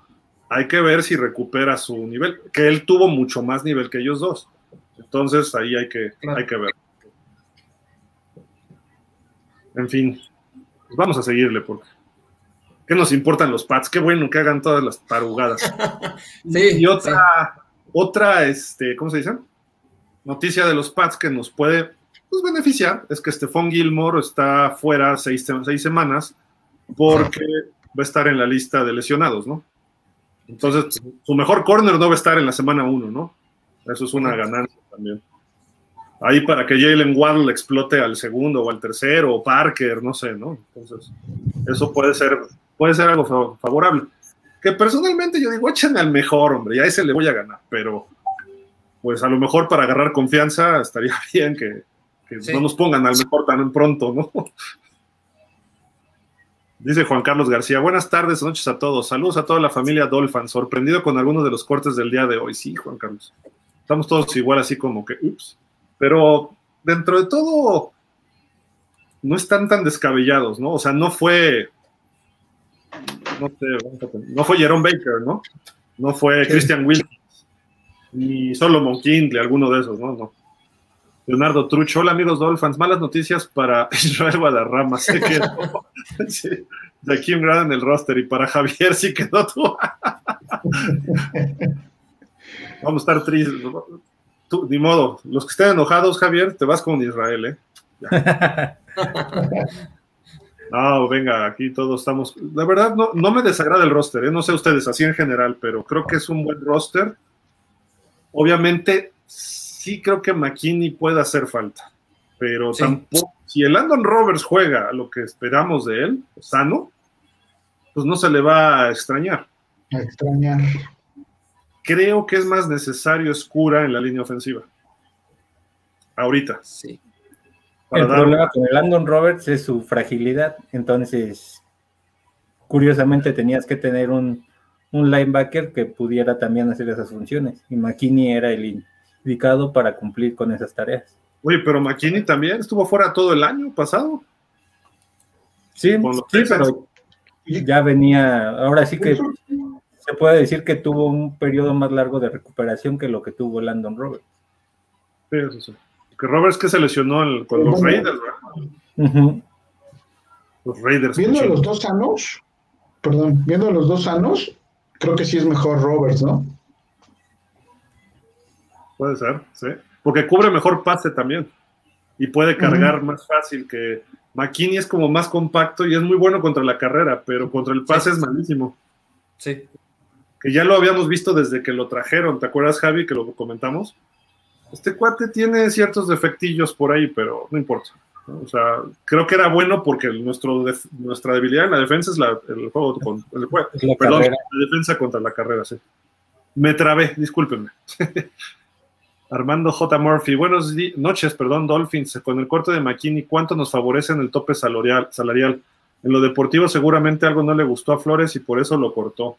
Hay que ver si recupera su nivel, que él tuvo mucho más nivel que ellos dos. Entonces ahí hay que, hay que ver. En fin, pues vamos a seguirle porque ¿qué nos importan los Pats? Qué bueno que hagan todas las tarugadas. sí, y otra, otra, este, ¿cómo se dice? Noticia de los Pats que nos puede pues, beneficiar es que Stephon Gilmore está fuera seis, seis semanas porque va a estar en la lista de lesionados, ¿no? Entonces, su mejor corner no va a estar en la semana uno, ¿no? Eso es una ganancia también ahí para que Jalen Waddle explote al segundo o al tercero, o Parker, no sé, ¿no? Entonces, eso puede ser, puede ser algo favorable. Que personalmente yo digo, échenme al mejor, hombre, y a ese le voy a ganar, pero pues a lo mejor para agarrar confianza estaría bien que, no nos pongan al mejor tan pronto, ¿no? Dice Juan Carlos García, buenas tardes, noches a todos. Saludos a toda la familia Dolphin. Sorprendido con algunos de los cortes del día de hoy. Sí, Juan Carlos. Estamos todos igual, así como que, ups. Pero dentro de todo, no están tan descabellados, ¿no? O sea, no fue, no sé, no fue Jerome Baker, ¿no? No fue Christian Wilkins, ni Solomon Kindle, alguno de esos, ¿no? No. Leonardo Trucho, hola amigos Dolphins, malas noticias para Israel Guadarrama, se quedó sí, de Kim Grad en el roster y para Javier sí quedó tú. Vamos a estar tristes. Tú, ni modo, los que estén enojados, Javier, te vas con Israel, ¿eh? No, venga, aquí todos estamos. La verdad, no, no me desagrada el roster, ¿eh? no sé ustedes, así en general, pero creo que es un buen roster. Obviamente, sí creo que McKinney puede hacer falta, pero sí. tampoco. Si el Landon Roberts juega lo que esperamos de él, sano, pues no se le va a extrañar. A extrañar. Creo que es más necesario Escura en la línea ofensiva. Ahorita. Sí. Para el dar... problema con el Landon Roberts es su fragilidad. Entonces, curiosamente, tenías que tener un, un, linebacker que pudiera también hacer esas funciones. Y McKinney era el indicado para cumplir con esas tareas. Oye, pero McKinney también estuvo fuera todo el año pasado. Sí, sí pero ya venía. Ahora sí que se puede decir que tuvo un periodo más largo de recuperación que lo que tuvo Landon Roberts. Sí, eso sí que Roberts que se lesionó el, con los Raiders, uh -huh. Los Raiders. Viendo los dos sanos, perdón, viendo los dos sanos, creo que sí es mejor Roberts, ¿no? Puede ser, sí. Porque cubre mejor pase también. Y puede cargar uh -huh. más fácil que McKinney es como más compacto y es muy bueno contra la carrera, pero contra el pase sí. es malísimo. Sí. Que ya lo habíamos visto desde que lo trajeron, ¿te acuerdas, Javi, que lo comentamos? Este cuate tiene ciertos defectillos por ahí, pero no importa. O sea, creo que era bueno porque nuestro def nuestra debilidad en la defensa es la, el juego con el juego, la perdón, carrera. la defensa contra la carrera, sí. Me trabé, discúlpenme. Armando J. Murphy, buenas noches, perdón, Dolphins. Con el corte de McKinney, ¿cuánto nos favorece en el tope salarial, salarial? En lo deportivo, seguramente algo no le gustó a Flores y por eso lo cortó.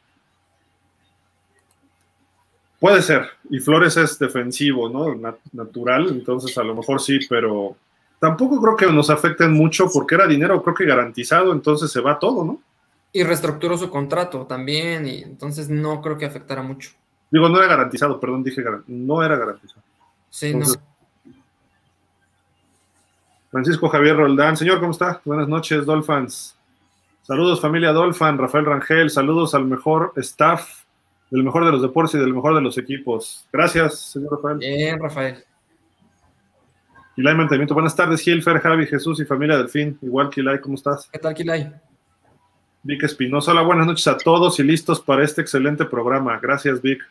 Puede ser, y Flores es defensivo, ¿no? Nat natural, entonces a lo mejor sí, pero tampoco creo que nos afecten mucho porque era dinero, creo que garantizado, entonces se va todo, ¿no? Y reestructuró su contrato también, y entonces no creo que afectara mucho. Digo, no era garantizado, perdón, dije no era garantizado. Sí, entonces, no. Francisco Javier Roldán, señor, ¿cómo está? Buenas noches, Dolphins. Saludos, familia Dolphin, Rafael Rangel, saludos al mejor staff del mejor de los deportes y del mejor de los equipos. Gracias, señor Rafael. Bien, Rafael. Kilay Mantenimiento. Buenas tardes, Gilfer, Javi, Jesús y familia Delfín. Igual, Kilay, ¿cómo estás? ¿Qué tal, Kilay? Vic Espinosa. Hola, buenas noches a todos y listos para este excelente programa. Gracias, Vic.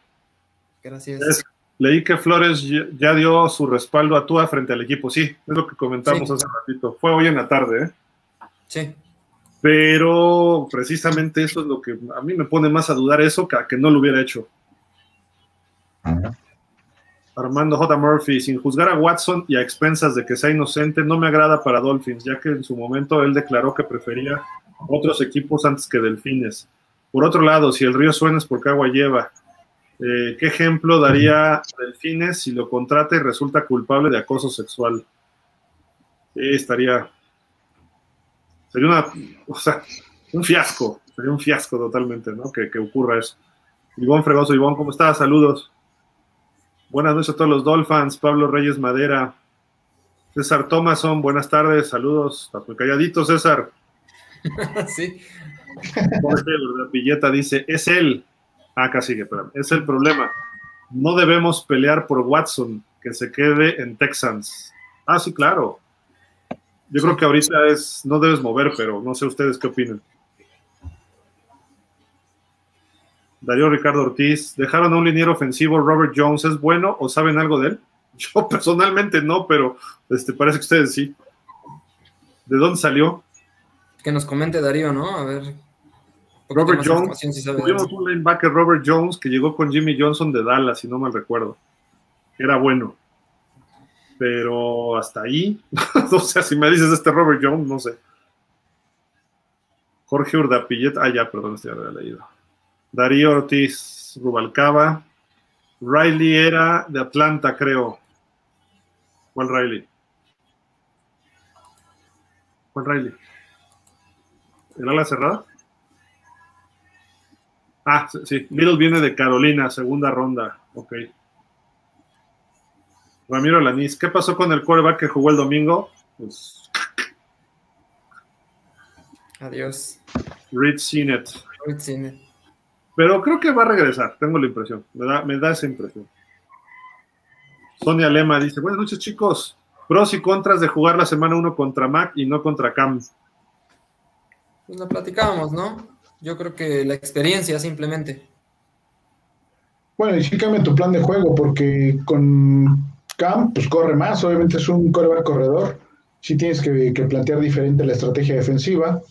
Gracias. Es, leí que Flores ya dio su respaldo a Tua frente al equipo. Sí, es lo que comentamos sí. hace ratito. Fue hoy en la tarde, ¿eh? Sí. Pero precisamente eso es lo que a mí me pone más a dudar eso que a que no lo hubiera hecho. Uh -huh. Armando J. Murphy, sin juzgar a Watson y a expensas de que sea inocente, no me agrada para Dolphins, ya que en su momento él declaró que prefería otros equipos antes que Delfines. Por otro lado, si el río suena es porque agua lleva. Eh, ¿Qué ejemplo daría Delfines si lo contrata y resulta culpable de acoso sexual? Sí, estaría, sería una, o sea, un fiasco, sería un fiasco totalmente, ¿no? Que, que ocurra eso. Ivón Fregoso, Ivón, ¿cómo estás? Saludos. Buenas noches a todos los Dolphins, Pablo Reyes Madera, César Thomason, buenas tardes, saludos. Estás muy calladito, César. sí. Jorge Pilleta dice, es él. Ah, acá sigue, pero es el problema. No debemos pelear por Watson, que se quede en Texans. Ah, sí, claro. Yo creo que ahorita es, no debes mover, pero no sé ustedes qué opinan. Darío Ricardo Ortiz, ¿dejaron a un liniero ofensivo Robert Jones? ¿Es bueno o saben algo de él? Yo personalmente no, pero este, parece que ustedes sí. ¿De dónde salió? Que nos comente Darío, ¿no? A ver. Robert Jones, si tuvimos un linebacker Robert Jones que llegó con Jimmy Johnson de Dallas, si no mal recuerdo. Era bueno pero hasta ahí, o sea, si me dices este Robert Jones, no sé. Jorge Urdapillet, ah, ya, perdón, este ya lo había leído. Darío Ortiz Rubalcaba. Riley era de Atlanta, creo. ¿Cuál Riley? ¿Cuál Riley? ¿El ala cerrada? Ah, sí, Little viene de Carolina, segunda ronda. Ok. Ramiro Lanís, ¿qué pasó con el quarterback que jugó el domingo? Pues. Adiós. Reed Sinet. Reed Sinet. Pero creo que va a regresar, tengo la impresión. Me da, me da esa impresión. Sonia Lema dice: Buenas noches, chicos. Pros y contras de jugar la semana 1 contra Mac y no contra Cam. Pues lo platicábamos, ¿no? Yo creo que la experiencia simplemente. Bueno, y sí cambia tu plan de juego, porque con Cam, pues corre más, obviamente es un coreback corredor. Sí tienes que, plantear diferente la estrategia defensiva.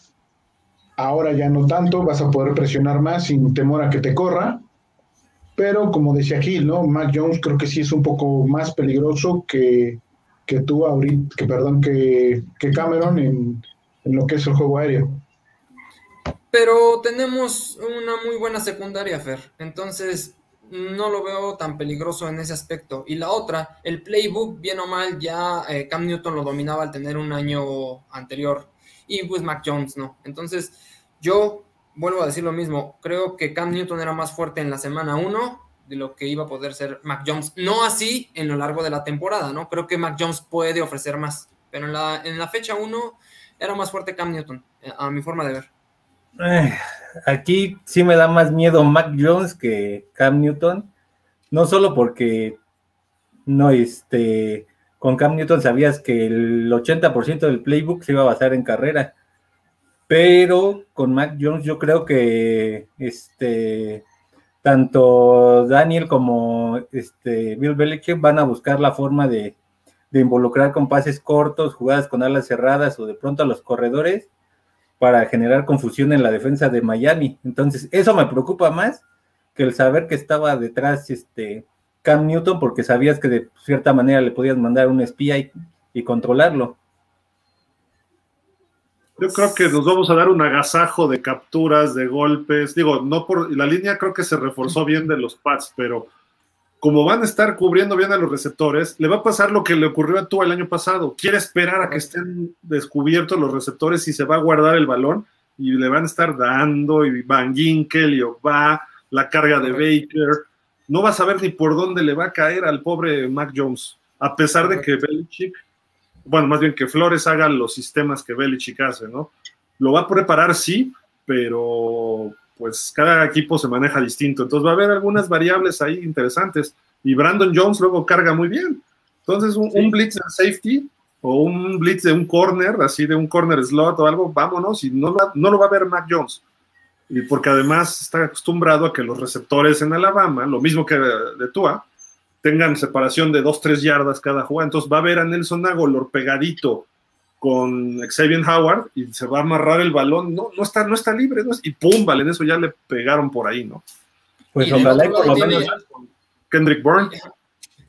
Ahora ya no tanto, vas a poder presionar más sin temor a que te corra. Pero como decía Gil, ¿no? Mac Jones creo que sí es un poco más peligroso que, que tú ahorita, que perdón, que, que Cameron en, en lo que es el juego aéreo. Pero tenemos una muy buena secundaria, Fer. Entonces, no lo veo tan peligroso en ese aspecto. Y la otra, el playbook, bien o mal, ya eh, Cam Newton lo dominaba al tener un año anterior. Y pues Mac Jones no. Entonces, yo vuelvo a decir lo mismo. Creo que Cam Newton era más fuerte en la semana 1 de lo que iba a poder ser Mac Jones. No así en lo largo de la temporada, ¿no? Creo que Mac Jones puede ofrecer más. Pero en la, en la fecha 1 era más fuerte Cam Newton, eh, a mi forma de ver. Aquí sí me da más miedo Mac Jones que Cam Newton, no solo porque no, este, con Cam Newton sabías que el 80% del playbook se iba a basar en carrera, pero con Mac Jones yo creo que este, tanto Daniel como este, Bill Belichick van a buscar la forma de, de involucrar con pases cortos, jugadas con alas cerradas o de pronto a los corredores para generar confusión en la defensa de Miami. Entonces, eso me preocupa más que el saber que estaba detrás este Cam Newton, porque sabías que de cierta manera le podías mandar un espía y, controlarlo. Yo creo que nos vamos a dar un agasajo de capturas, de golpes. Digo, no por la línea creo que se reforzó bien de los Pats, pero como van a estar cubriendo bien a los receptores, le va a pasar lo que le ocurrió a tú el año pasado. Quiere esperar a que estén descubiertos los receptores y se va a guardar el balón y le van a estar dando y Van Ginkel y va la carga de Baker. No va a saber ni por dónde le va a caer al pobre Mac Jones, a pesar de que Belichick, bueno, más bien que Flores haga los sistemas que Belichick hace, ¿no? Lo va a preparar, sí, pero pues cada equipo se maneja distinto. Entonces va a haber algunas variables ahí interesantes. Y Brandon Jones luego carga muy bien. Entonces un, sí. un blitz de safety o un blitz de un corner, así de un corner slot o algo, vámonos, y no, no lo va a ver Mac Jones. Y porque además está acostumbrado a que los receptores en Alabama, lo mismo que de Tua, tengan separación de 2-3 yardas cada jugada. Entonces va a ver a Nelson Agolor pegadito con Xavier Howard y se va a amarrar el balón, no, no está, no está libre, no es, y pum, vale, en eso ya le pegaron por ahí, ¿no? Pues ojalá y por lo menos Kendrick Bourne.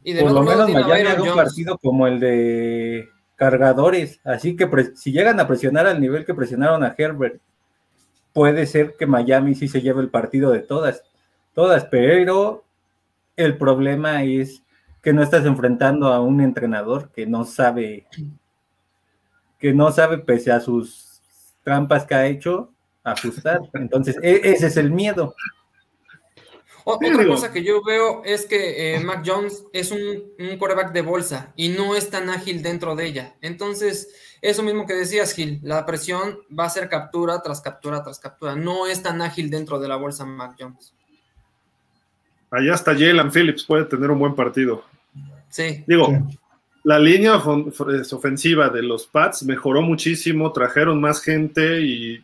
Y por lo menos Miami haga un partido como el de cargadores, así que si llegan a presionar al nivel que presionaron a Herbert, puede ser que Miami sí se lleve el partido de todas, todas, pero el problema es que no estás enfrentando a un entrenador que no sabe que no sabe, pese a sus trampas que ha hecho, ajustar. Entonces, e ese es el miedo. Otra cosa que yo veo es que eh, Mac Jones es un, un quarterback de bolsa y no es tan ágil dentro de ella. Entonces, eso mismo que decías, Gil, la presión va a ser captura tras captura tras captura. No es tan ágil dentro de la bolsa Mac Jones. Allá hasta Jalen Phillips puede tener un buen partido. Sí. Digo, sí la línea ofensiva de los Pats mejoró muchísimo, trajeron más gente y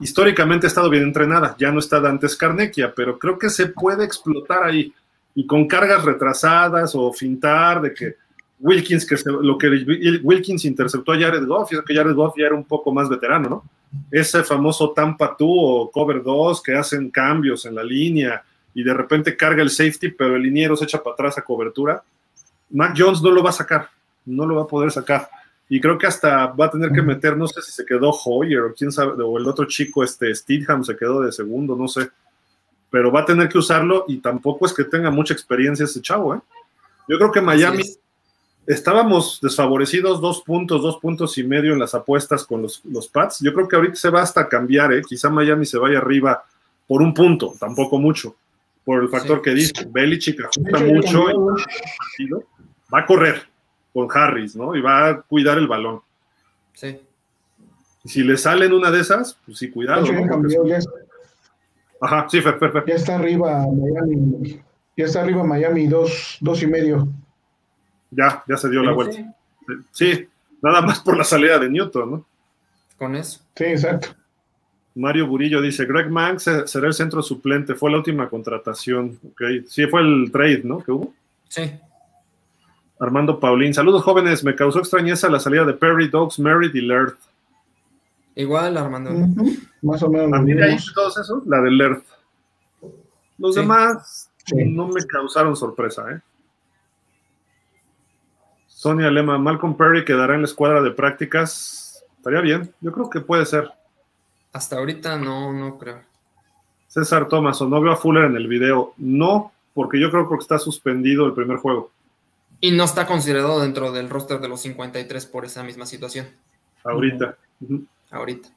históricamente ha estado bien entrenada. Ya no está Dante Scarnecchia, pero creo que se puede explotar ahí. Y con cargas retrasadas o fintar de que Wilkins, que se, lo que Wilkins interceptó a Jared Goff, y que Jared Goff ya era un poco más veterano, ¿no? Ese famoso Tampa 2 o Cover 2 que hacen cambios en la línea y de repente carga el safety, pero el liniero se echa para atrás a cobertura. Mac Jones no lo va a sacar no lo va a poder sacar. y creo que hasta va a tener que meter, no sé si se quedó Hoyer o quién sabe, o el otro chico, este Steedham se quedó de segundo, no sé, pero va a tener que usarlo y tampoco es que tenga mucha experiencia ese chavo, ¿eh? Yo creo que Miami estábamos desfavorecidos dos puntos, dos puntos y medio en las apuestas con los, los Pats. Yo creo que ahorita se va hasta cambiar, ¿eh? Quizá Miami se vaya arriba por un punto, tampoco mucho, por el factor que dice. Belichick ajusta mucho y va a correr con Harris, ¿no? Y va a cuidar el balón. Sí. Y si le salen una de esas, pues sí, cuidado. ¿no? ya, está, Ajá, sí, Fer, Fer, Fer. ya está arriba Miami, ya está arriba Miami, dos, dos y medio. Ya, ya se dio la vuelta. Sí, nada más por la salida de Newton, ¿no? Con eso. Sí, exacto. Mario Burillo dice, Greg Manx será el centro suplente, fue la última contratación, ok. Sí, fue el trade, ¿no? Que hubo. Sí. Armando Paulín, saludos jóvenes, me causó extrañeza la salida de Perry, Dogs, Merritt y Laird. Igual, Armando. Más o menos. ¿A lo mí de ahí mismos. todos esos? La de Laird. Los Sí. demás Sí. no me causaron sorpresa, ¿eh? Sonia Lema, Malcolm Perry quedará en la escuadra de prácticas. Estaría bien, yo creo que puede ser. Hasta ahorita no, no creo. César Thomas, o no veo a Fuller en el video. No, porque yo creo que está suspendido el primer juego. Y no está considerado dentro del roster de los 53 por esa misma situación. Ahorita. Ahorita.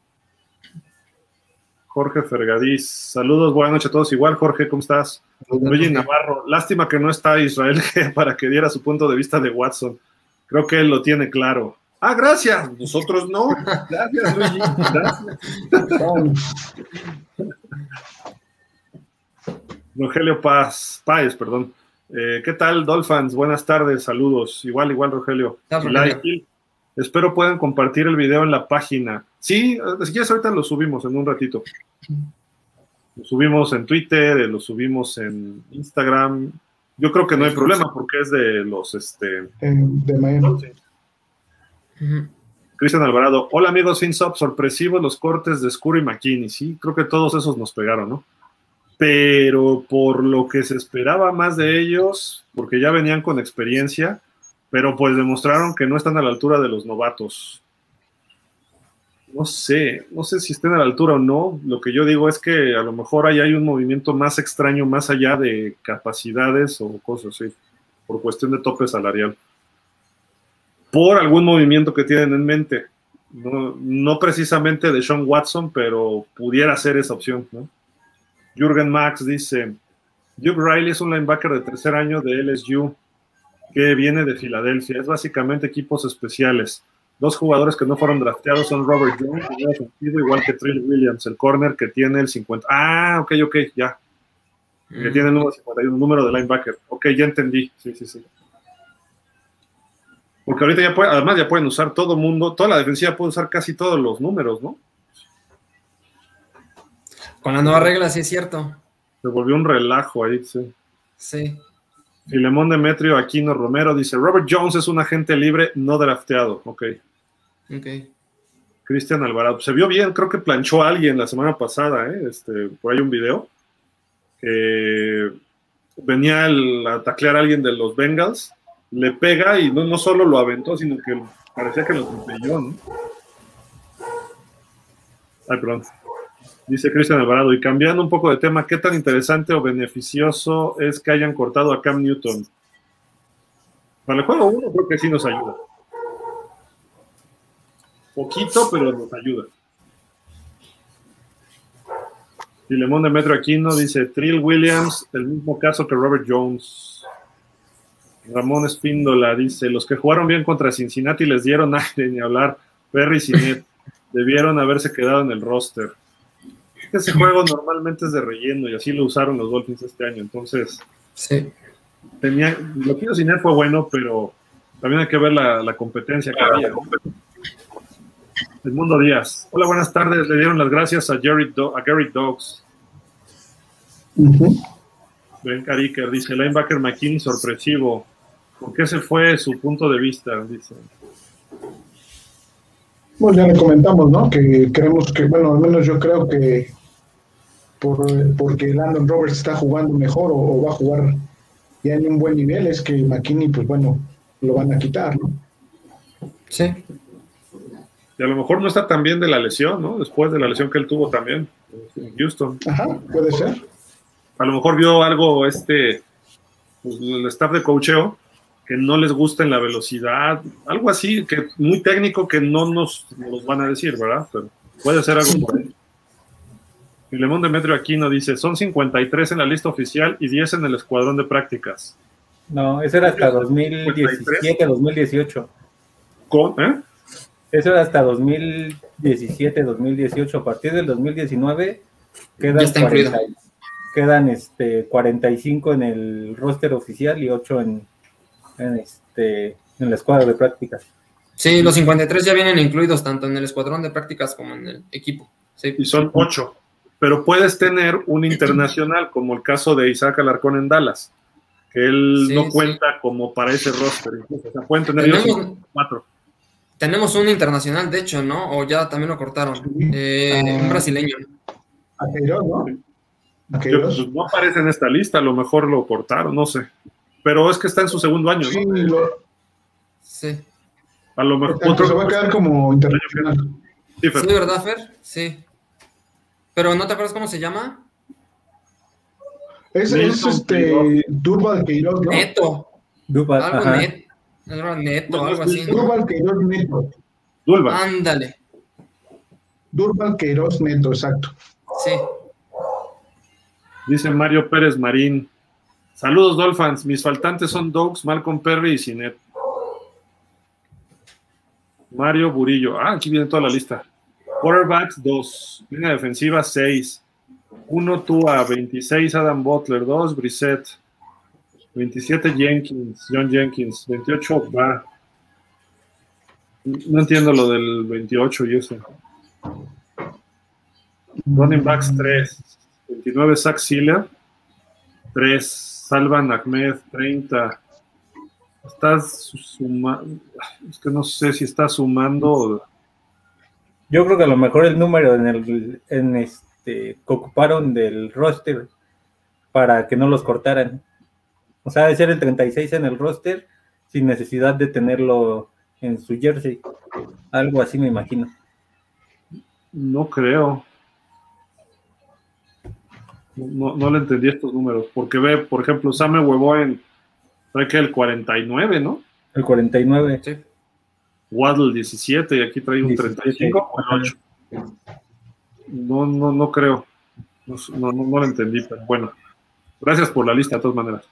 Jorge Fergadís, saludos, buenas noches a todos. Igual, Jorge, ¿cómo estás? Luigi Navarro, lástima que no está Israel para que diera su punto de vista de Watson. Creo que él lo tiene claro. Ah, gracias. Nosotros no. Gracias, Luigi. Gracias. Rogelio Paz, Páez, perdón. Eh, ¿Qué tal, Dolphins? Buenas tardes, saludos. Igual, igual, Rogelio. Espero puedan compartir el video en la página. Sí, si quieres ahorita lo subimos en un ratito. Lo subimos en Twitter, eh, lo subimos en Instagram. Yo creo que no hay problema porque es de los este de Miami. Cristian Alvarado. Hola amigos FinSop, sorpresivos los cortes de Scurry y McKinney. Sí, creo que todos esos nos pegaron, ¿no? Pero por lo que se esperaba más de ellos, porque ya venían con experiencia, pero pues demostraron que no están a la altura de los novatos. No sé, no sé si estén a la altura o no. Lo que yo digo es que a lo mejor ahí hay un movimiento más extraño, más allá de capacidades o cosas así, por cuestión de tope salarial por algún movimiento que tienen en mente. No, no precisamente de Sean Watson, pero pudiera ser esa opción. ¿no? Jürgen Max dice, Duke Riley es un linebacker de tercer año de LSU que viene de Filadelfia. Es básicamente equipos especiales. Dos jugadores que no fueron drafteados son Robert Jones, igual que Trill Williams, el corner que tiene el 50. Ah, ok, ok, ya. Que tiene el número 51, número de linebacker. Ok, ya entendí. Sí, sí, sí. Porque ahorita ya puede, además ya pueden usar todo mundo, toda la defensiva puede usar casi todos los números, ¿no? Con la nueva regla, sí es cierto. Se volvió un relajo ahí, sí. Sí. Filemón Demetrio Aquino Romero dice, Robert Jones es un agente libre no drafteado. Ok. Ok. Cristian Alvarado, se vio bien, creo que planchó a alguien la semana pasada, ¿eh? Este, por ahí un video. que venía el- a taclear a alguien de los Bengals, le pega y no, no solo lo aventó, sino que parecía que lo atropelló, ¿no? Ay, perdón. Dice Cristian Alvarado, y cambiando un poco de tema, ¿qué tan interesante o beneficioso es que hayan cortado a Cam Newton? Para el juego 1 creo que sí nos ayuda. Poquito, pero nos ayuda. Filemón de Metro Aquino dice, Trill Williams, el mismo caso que Robert Jones. Ramón Espíndola dice, los que jugaron bien contra Cincinnati les dieron aire ni hablar. Perry y Sinet debieron haberse quedado en el roster. Ese juego normalmente es de relleno y así lo usaron los Dolphins este año. Entonces, Sí. tenía, lo que hizo Sinet fue bueno, pero también hay que ver la, la competencia que había. El Mundo Díaz. Hola, buenas tardes. Le dieron las gracias a, Jerry Do- a Gary Dogs. Ben Cariker dice, linebacker McKinney sorpresivo. ¿Por qué se fue su punto de vista? Dice. Bueno, ya le comentamos, ¿no? Que creemos que, bueno, al menos yo creo que por, porque Landon Roberts está jugando mejor o, o va a jugar ya en un buen nivel, es que McKinney, pues bueno, lo van a quitar, ¿no? Sí. Y a lo mejor no está tan bien de la lesión, ¿no? Después de la lesión que él tuvo también en Houston. Ajá, puede ser. A lo mejor vio algo, este, pues, el staff de cocheo, que no les gusta en la velocidad, algo así, que muy técnico que no nos, nos van a decir, ¿verdad? Pero puede ser algo por ahí. Filemón Demetrio Aquino dice, son 53 en la lista oficial y 10 en el escuadrón de prácticas. No, eso era hasta 2017, 2018. ¿Con, eh? Eso era hasta 2017, 2018. A partir del 2019 quedan, Ya está incluido. 40 quedan este, 45 en el roster oficial y 8 en, en, este, en la escuadra de prácticas. Sí, los 53 ya vienen incluidos tanto en el escuadrón de prácticas como en el equipo. Sí. Y son 8. Pero puedes tener un internacional, como el caso de Isaac Alarcón en Dallas, que él Sí, no sí. cuenta como para ese roster. incluso. O sea, pueden tener ellos Tenemos- cuatro. Tenemos un internacional, de hecho, ¿no? O ya también lo cortaron. Eh, un brasileño. ¿no? Yo, pues, no aparece en esta lista, a lo mejor lo cortaron, no sé. Pero es que está en su segundo año, Sí, ¿no? lo, Sí. A lo mejor tanto se va a quedar como internacional. Sí, Fer. Sí, ¿verdad, Fer? Sí. Pero ¿no te acuerdas cómo se llama? Es, es este Durval Queiroz, ¿no? Neto. Dupa, Algo ajá. net, algo neto, algo así. ¿no? Durval Queiroz Neto. Dulva. Ándale. Durval Queiroz Neto, exacto. Sí. Dice Mario Pérez Marín. Saludos, Dolphins. Mis faltantes son Dogs, Malcolm Perry y Cinet. Mario Burillo. Ah, aquí viene toda la lista. Quarterbacks 2. Línea defensiva 6. 1 Tua, 26 Adam Butler, 2 Brissett, 27 Jenkins, John Jenkins, 28 va. No entiendo lo del 28 y eso. Running backs 3. 29 Zach Sealer. 3 Salvan Ahmed. 30. Estás sumando. Es que no sé si está sumando. Yo creo que a lo mejor el número en el en este que ocuparon del roster para que no los cortaran. O sea, de ser el 36 en el roster sin necesidad de tenerlo en su jersey. Algo así me imagino. No creo. No, no le entendí estos números. Porque ve, por ejemplo, Same huevó en. Trae que el 49, ¿no? El 49. Sí. Waddle 17 y aquí trae un 17, 35 o el 8. No, no, no creo. No, no, no, lo entendí, pero bueno. Gracias por la lista, de todas maneras.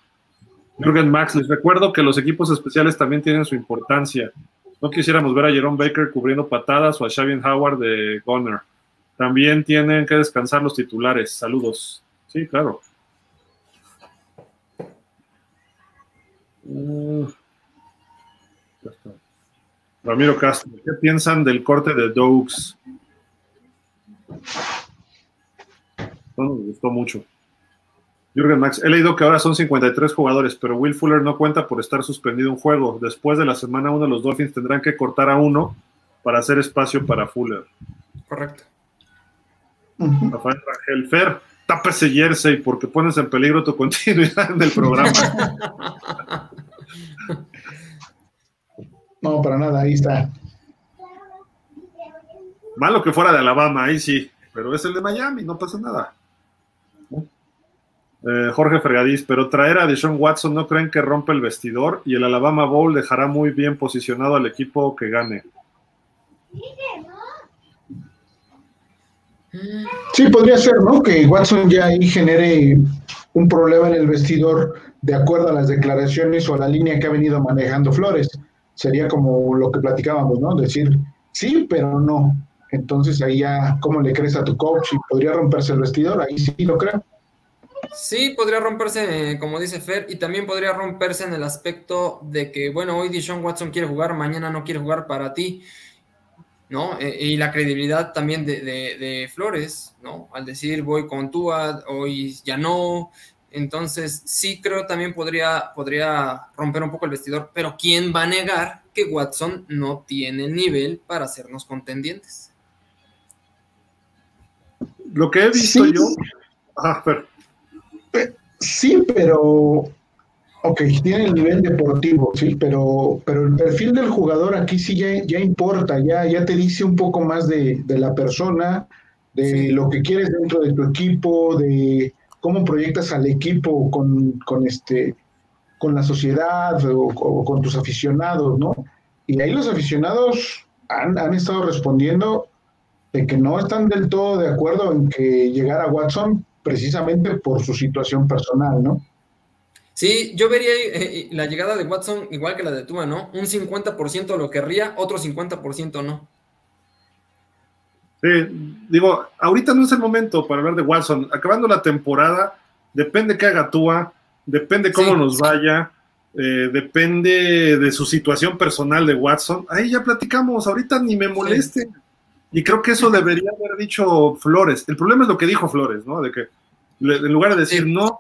Jürgen Max, les recuerdo que los equipos especiales también tienen su importancia. No quisiéramos ver a Jerome Baker cubriendo patadas o a Xavier Howard de Gunner. También tienen que descansar los titulares. Saludos. Sí, claro. Uh, ya está. Ramiro Castro, ¿qué piensan del corte de Dogs? No nos gustó mucho. Jürgen Max, he leído que ahora son 53 jugadores, pero Will Fuller no cuenta por estar suspendido un juego. Después de la semana 1, los Dolphins tendrán que cortar a uno para hacer espacio para Fuller. Correcto. Rafael Rangel, Fer, tapa ese jersey porque pones en peligro tu continuidad en el programa. No, para nada, ahí está. Malo que fuera de Alabama, ahí sí, pero es el de Miami, no pasa nada. Eh, Jorge Fregadiz, pero traer a Deshaun Watson no creen que rompe el vestidor y el Alabama Bowl dejará muy bien posicionado al equipo que gane. Sí, podría ser, ¿no? Que Watson ya ahí genere un problema en el vestidor de acuerdo a las declaraciones o a la línea que ha venido manejando Flores. Sería como lo que platicábamos, ¿no? Decir sí, pero no. Entonces ahí ya, ¿cómo le crees a tu coach? Y podría romperse el vestidor, ahí sí lo creo. Sí, podría romperse, eh, como dice Fer, y también podría romperse en el aspecto de que, bueno, hoy Deshaun Watson quiere jugar, mañana no quiere jugar para ti, ¿no? Eh, y la credibilidad también de, de- de Flores, ¿no? Al decir voy con Tua, hoy ya no. Entonces, sí creo también podría, podría romper un poco el vestidor, pero ¿quién va a negar que Watson no tiene el nivel para hacernos contendientes? Lo que he visto Sí. yo. Ajá, Fer. Sí, pero Ok, tiene el nivel deportivo, sí, pero, pero el perfil del jugador aquí sí ya, ya importa, ya, ya te dice un poco más de, de la persona, de lo que quieres dentro de tu equipo, de cómo proyectas al equipo con, con este, con la sociedad o, con tus aficionados, ¿no? Y ahí los aficionados han, han estado respondiendo de que no están del todo de acuerdo en que llegara Watson precisamente por su situación personal, ¿no? Sí, yo vería eh, eh, la llegada de Watson igual que la de Tua, ¿no? Un 50% lo querría, otro 50% no. Sí, digo, ahorita no es el momento para hablar de Watson. Acabando la temporada, depende qué haga Tua, depende cómo nos vaya, eh, depende de su situación personal de Watson. Ahí ya platicamos, ahorita ni me moleste. Y creo que eso debería haber dicho Flores. El problema es lo que dijo Flores, ¿no? De que en lugar de decir no,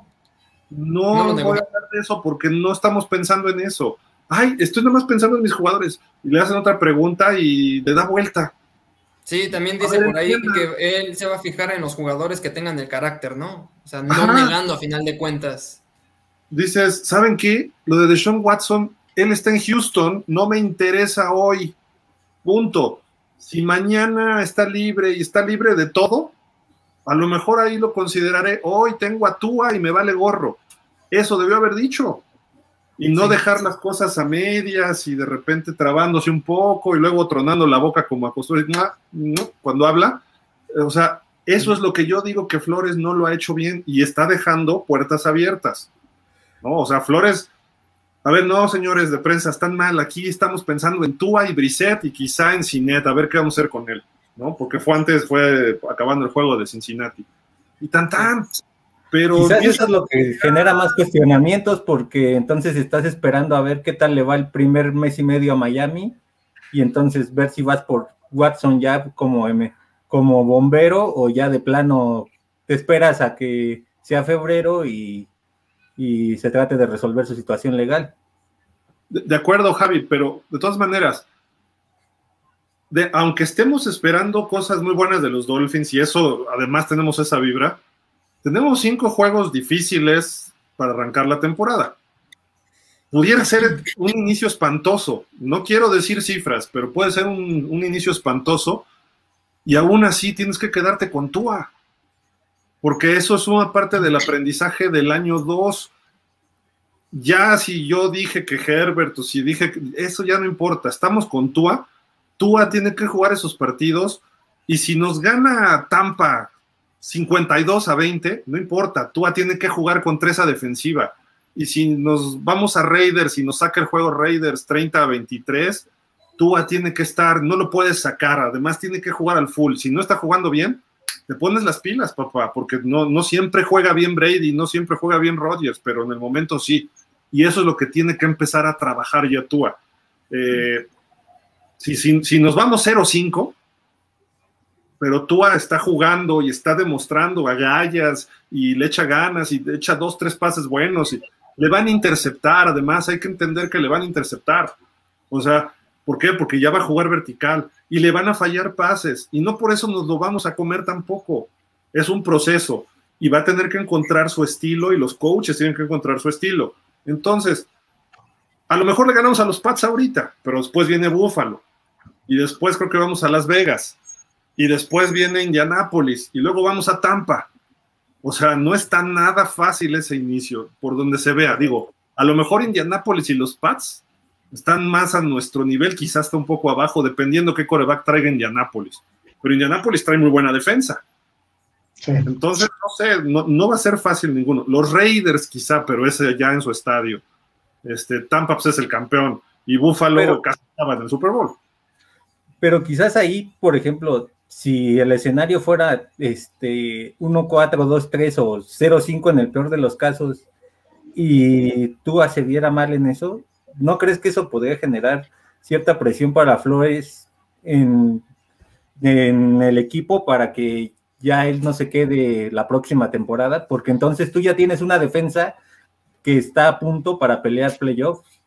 no, no voy a hablar de eso porque no estamos pensando en eso. Ay, estoy nomás pensando en mis jugadores. Y le hacen otra pregunta y le da vuelta. Sí, también dice por ahí que él se va a fijar en los jugadores que tengan el carácter, ¿no? O sea, no negando a final de cuentas. Dices, ¿saben qué? Lo de Deshaun Watson, él está en Houston, no me interesa hoy. Punto. Si mañana está libre y está libre de todo, a lo mejor ahí lo consideraré. Hoy tengo a Tua y me vale gorro. Eso debió haber dicho y no dejar las cosas a medias y de repente trabándose un poco y luego tronando la boca como acostumbra cuando habla. O sea, eso es lo que yo digo que Flores no lo ha hecho bien y está dejando puertas abiertas. ¿no? O sea, Flores, a ver, no, señores de prensa, están mal. Aquí estamos pensando en Tua y Brisset y quizá en Cinet, a ver qué vamos a hacer con él, ¿no? Porque fue antes, fue acabando el juego de Cincinnati. Y tan tan, pero Quizás eso es lo que genera más cuestionamientos porque entonces estás esperando a ver qué tal le va el primer mes y medio a Miami y entonces ver si vas por Watson ya como, M, como bombero o ya de plano te esperas a que sea febrero y, y se trate de resolver su situación legal. De, de acuerdo, Javi, pero de todas maneras, de, aunque estemos esperando cosas muy buenas de los Dolphins y eso, además tenemos esa vibra, tenemos cinco juegos difíciles para arrancar la temporada. Pudiera ser un inicio espantoso. No quiero decir cifras, pero puede ser un, un inicio espantoso. Y aún así tienes que quedarte con Tua. Porque eso es una parte del aprendizaje del año 2. Ya si yo dije que Herbert o si dije que eso ya no importa. Estamos con Tua. Tua tiene que jugar esos partidos. Y si nos gana Tampa 52 a 20, no importa, Tua tiene que jugar con tres a defensiva. Y si nos vamos a Raiders y nos saca el juego Raiders 30 a 23, Tua tiene que estar, no lo puedes sacar, además tiene que jugar al full. Si no está jugando bien, te pones las pilas, papá, porque no, no siempre juega bien Brady, no siempre juega bien Rodgers, pero en el momento sí. Y eso es lo que tiene que empezar a trabajar ya Tua. Eh, si, si, si nos vamos 0-5, pero Tua está jugando y está demostrando agallas y le echa ganas y le echa dos, tres pases buenos y le van a interceptar, además hay que entender que le van a interceptar. O sea, ¿por qué? Porque ya va a jugar vertical y le van a fallar pases y no por eso nos lo vamos a comer tampoco. Es un proceso y va a tener que encontrar su estilo y los coaches tienen que encontrar su estilo. Entonces, a lo mejor le ganamos a los Pats ahorita, pero después viene Búfalo y después creo que vamos a Las Vegas y después viene Indianápolis y luego vamos a Tampa. O sea, no está nada fácil ese inicio, por donde se vea. Digo, a lo mejor Indianápolis y los Pats están más a nuestro nivel, quizás está un poco abajo, dependiendo qué coreback traiga Indianápolis. Pero Indianápolis trae muy buena defensa. Entonces, no sé, no, va a ser fácil ninguno. Los Raiders quizá, pero ese ya en su estadio. Este, Tampa pues, es el campeón y Buffalo casi estaba en el Super Bowl. Pero quizás ahí, por ejemplo, si el escenario fuera este 1, 4, 2, 3 o 0, 5 en el peor de los casos y tú se viera mal en eso, ¿no crees que eso podría generar cierta presión para Flores en, en el equipo para que ya él no se quede la próxima temporada? Porque entonces tú ya tienes una defensa que está a punto para pelear playoffs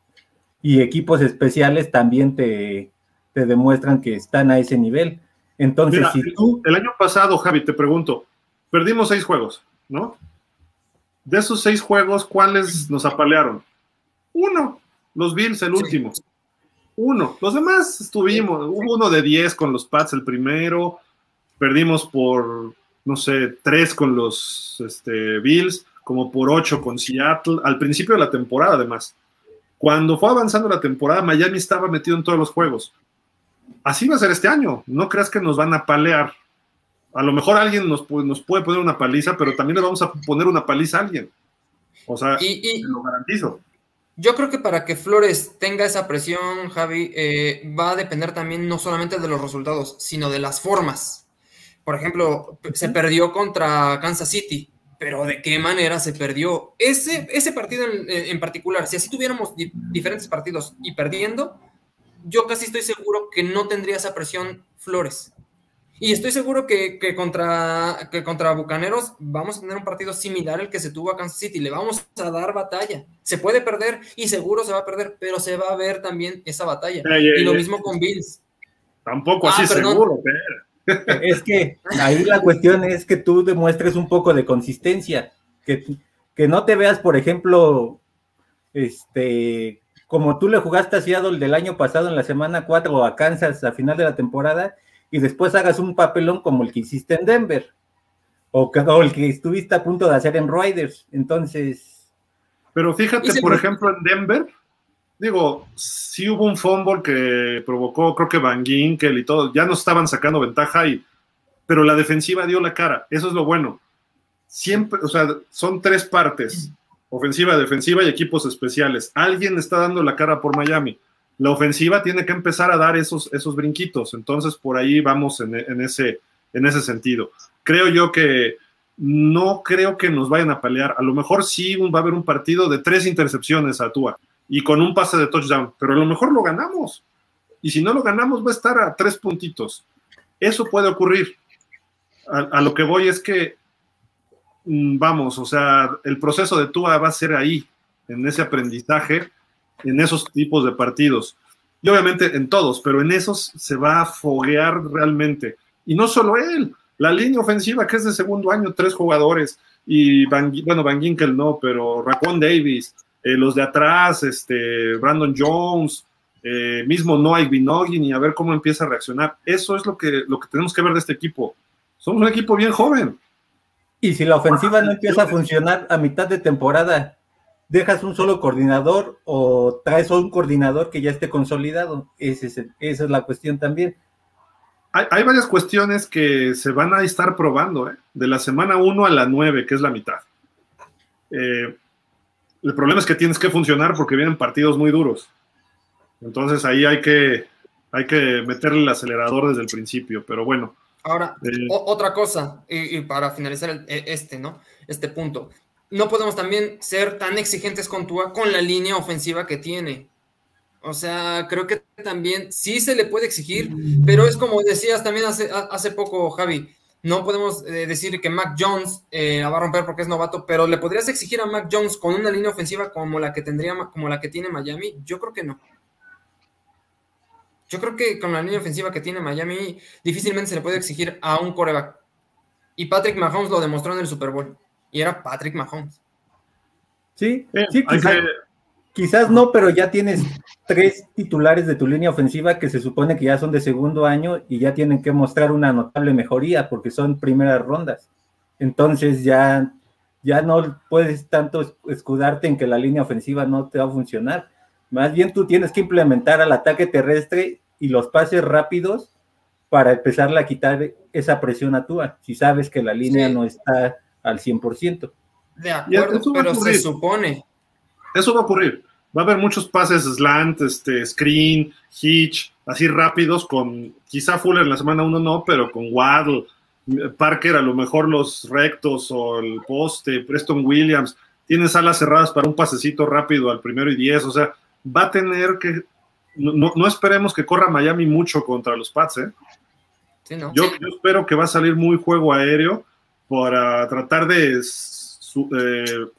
y equipos especiales también te, te demuestran que están a ese nivel. Entonces, si tú... El año pasado, Javi, te pregunto, perdimos seis juegos, ¿no? De esos seis juegos, ¿cuáles nos apalearon? Uno. Los Bills, el último. Uno. Los demás estuvimos. Hubo uno de 10 con los Pats el primero. Perdimos por, no sé, tres con los este, Bills, como por ocho con Seattle, al principio de la temporada además. Cuando fue avanzando la temporada, Miami estaba metido en todos los juegos. Así va a ser este año. No creas que nos van a palear. A lo mejor alguien nos, nos puede poner una paliza, pero también le vamos a poner una paliza a alguien. O sea, y, lo garantizo. Yo creo que para que Flores tenga esa presión, Javi, eh, va a depender también no solamente de los resultados, sino de las formas. Por ejemplo, se perdió contra Kansas City, pero ¿de qué manera se perdió? Ese, ese partido en, particular, si así tuviéramos diferentes partidos y perdiendo, yo casi estoy seguro que no tendría esa presión Flores. Y estoy seguro que, contra, que contra Bucaneros vamos a tener un partido similar al que se tuvo a Kansas City. Le vamos a dar batalla. Se puede perder y seguro se va a perder, pero se va a ver también esa batalla. y lo mismo con Bills. Tampoco así ah, seguro, Es que ahí la cuestión es que tú demuestres un poco de consistencia. Que, que no te veas, por ejemplo, este, como tú le jugaste a Seattle del año pasado en la semana 4 a Kansas a final de la temporada y después hagas un papelón como el que hiciste en Denver o, el que estuviste a punto de hacer en Riders. Entonces. Pero fíjate, por ejemplo, en Denver, digo, sí hubo un fumble que provocó, creo que Van Ginkel y todo, ya no estaban sacando ventaja, y, pero la defensiva dio la cara, eso es lo bueno. Siempre, o sea, son tres partes, ofensiva, defensiva y equipos especiales. Alguien está dando la cara por Miami la ofensiva tiene que empezar a dar esos, esos brinquitos. Entonces, por ahí vamos en, ese, en ese sentido. Creo yo que no creo que nos vayan a pelear. A lo mejor sí va a haber un partido de tres intercepciones a Tua y con un pase de touchdown, pero a lo mejor lo ganamos. Y si no lo ganamos, va a estar a tres puntitos. Eso puede ocurrir. A, lo que voy es que, vamos, o sea, el proceso de Tua va a ser ahí, en ese aprendizaje en esos tipos de partidos. Y obviamente en todos, pero en esos se va a foguear realmente. Y no solo él, la línea ofensiva que es de segundo año, tres jugadores, y Van, bueno, Van Ginkel no, pero Racon Davis, eh, los de atrás, este, Brandon Jones, eh, mismo Noah Binogin y a ver cómo empieza a reaccionar. Eso es lo que, lo que tenemos que ver de este equipo. Somos un equipo bien joven. Y si la ofensiva no empieza a funcionar a mitad de temporada, dejas un solo coordinador o traes un coordinador que ya esté consolidado. esa es la cuestión también. Hay, varias cuestiones que se van a estar probando, ¿eh? de la semana 1 a la 9, que es la mitad. Eh, el problema es que tienes que funcionar porque vienen partidos muy duros. Entonces ahí hay que, hay que meterle el acelerador desde el principio, pero bueno. Ahora, eh, otra cosa, y, para finalizar e, este, ¿no? Este punto no podemos también ser tan exigentes con Tua con la línea ofensiva que tiene. O sea, creo que también sí se le puede exigir, pero es como decías también hace, hace poco, Javi, no podemos eh, decir que Mac Jones eh, la va a romper porque es novato, pero le podrías exigir a Mac Jones con una línea ofensiva como la que tendría, como la que tiene Miami. Yo creo que no. Yo creo que con la línea ofensiva que tiene Miami difícilmente se le puede exigir a un coreback. Y Patrick Mahomes lo demostró en el Super Bowl y era Patrick Mahomes. Sí, sí quizás, no, pero ya tienes tres titulares de tu línea ofensiva que se supone que ya son de segundo año y ya tienen que mostrar una notable mejoría porque son primeras rondas. Entonces ya, ya no puedes tanto escudarte en que la línea ofensiva no te va a funcionar. Más bien tú tienes que implementar al ataque terrestre y los pases rápidos para empezar a quitar esa presión a Tua. Si sabes que la línea no está al 100%. De acuerdo, pero se supone. Eso va a ocurrir. Va a haber muchos pases slant, este, screen, hitch, así rápidos, con quizá Fuller en la semana 1 no, pero con Waddle, Parker a lo mejor los rectos o el poste, Preston Williams, tiene salas cerradas para un pasecito rápido al primero y diez, o sea, va a tener que, no, no esperemos que corra Miami mucho contra los Pats, ¿eh? yo, yo espero que va a salir muy juego aéreo para tratar de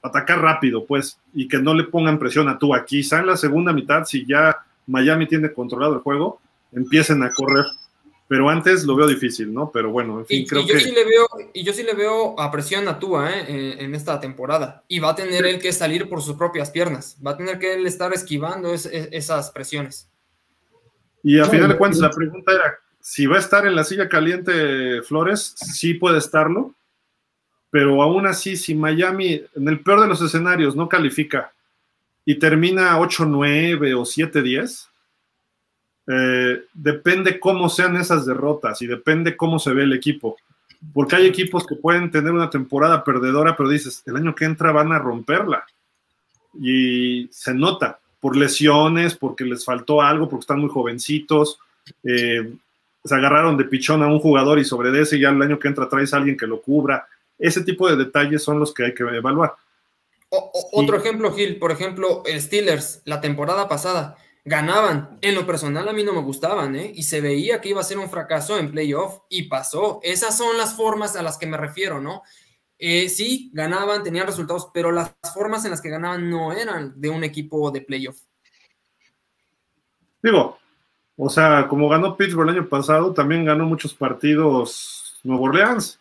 atacar rápido, pues, y que no le pongan presión a tú Quizá en la segunda mitad, si ya Miami tiene controlado el juego, empiecen a correr. Pero antes lo veo difícil, ¿no? Pero bueno, en fin, y, creo yo que... Sí le veo, y yo sí le veo a presión a Tua ¿eh? en, esta temporada. Y va a tener él que salir por sus propias piernas. Va a tener que él estar esquivando esas presiones. Y a final de cuentas, la pregunta era, si va a estar en la silla caliente Flores, sí puede estarlo, pero aún así, si Miami, en el peor de los escenarios, no califica y termina 8-9 o 7-10, eh, depende cómo sean esas derrotas y depende cómo se ve el equipo. Porque hay equipos que pueden tener una temporada perdedora, pero dices, el año que entra van a romperla. Y se nota por lesiones, porque les faltó algo, porque están muy jovencitos. Eh, se agarraron de pichón a un jugador y sobre ese ya el año que entra traes a alguien que lo cubra. Ese tipo de detalles son los que hay que evaluar. Otro ejemplo, Gil, por ejemplo, el Steelers, la temporada pasada, ganaban. En lo personal a mí no me gustaban, ¿eh? Y se veía que iba a ser un fracaso en playoff y pasó. Esas son las formas a las que me refiero, ¿no? Eh, sí, ganaban, tenían resultados, pero las formas en las que ganaban no eran de un equipo de playoff. Digo, o sea, como ganó Pittsburgh el año pasado, también ganó muchos partidos Nuevo Orleans.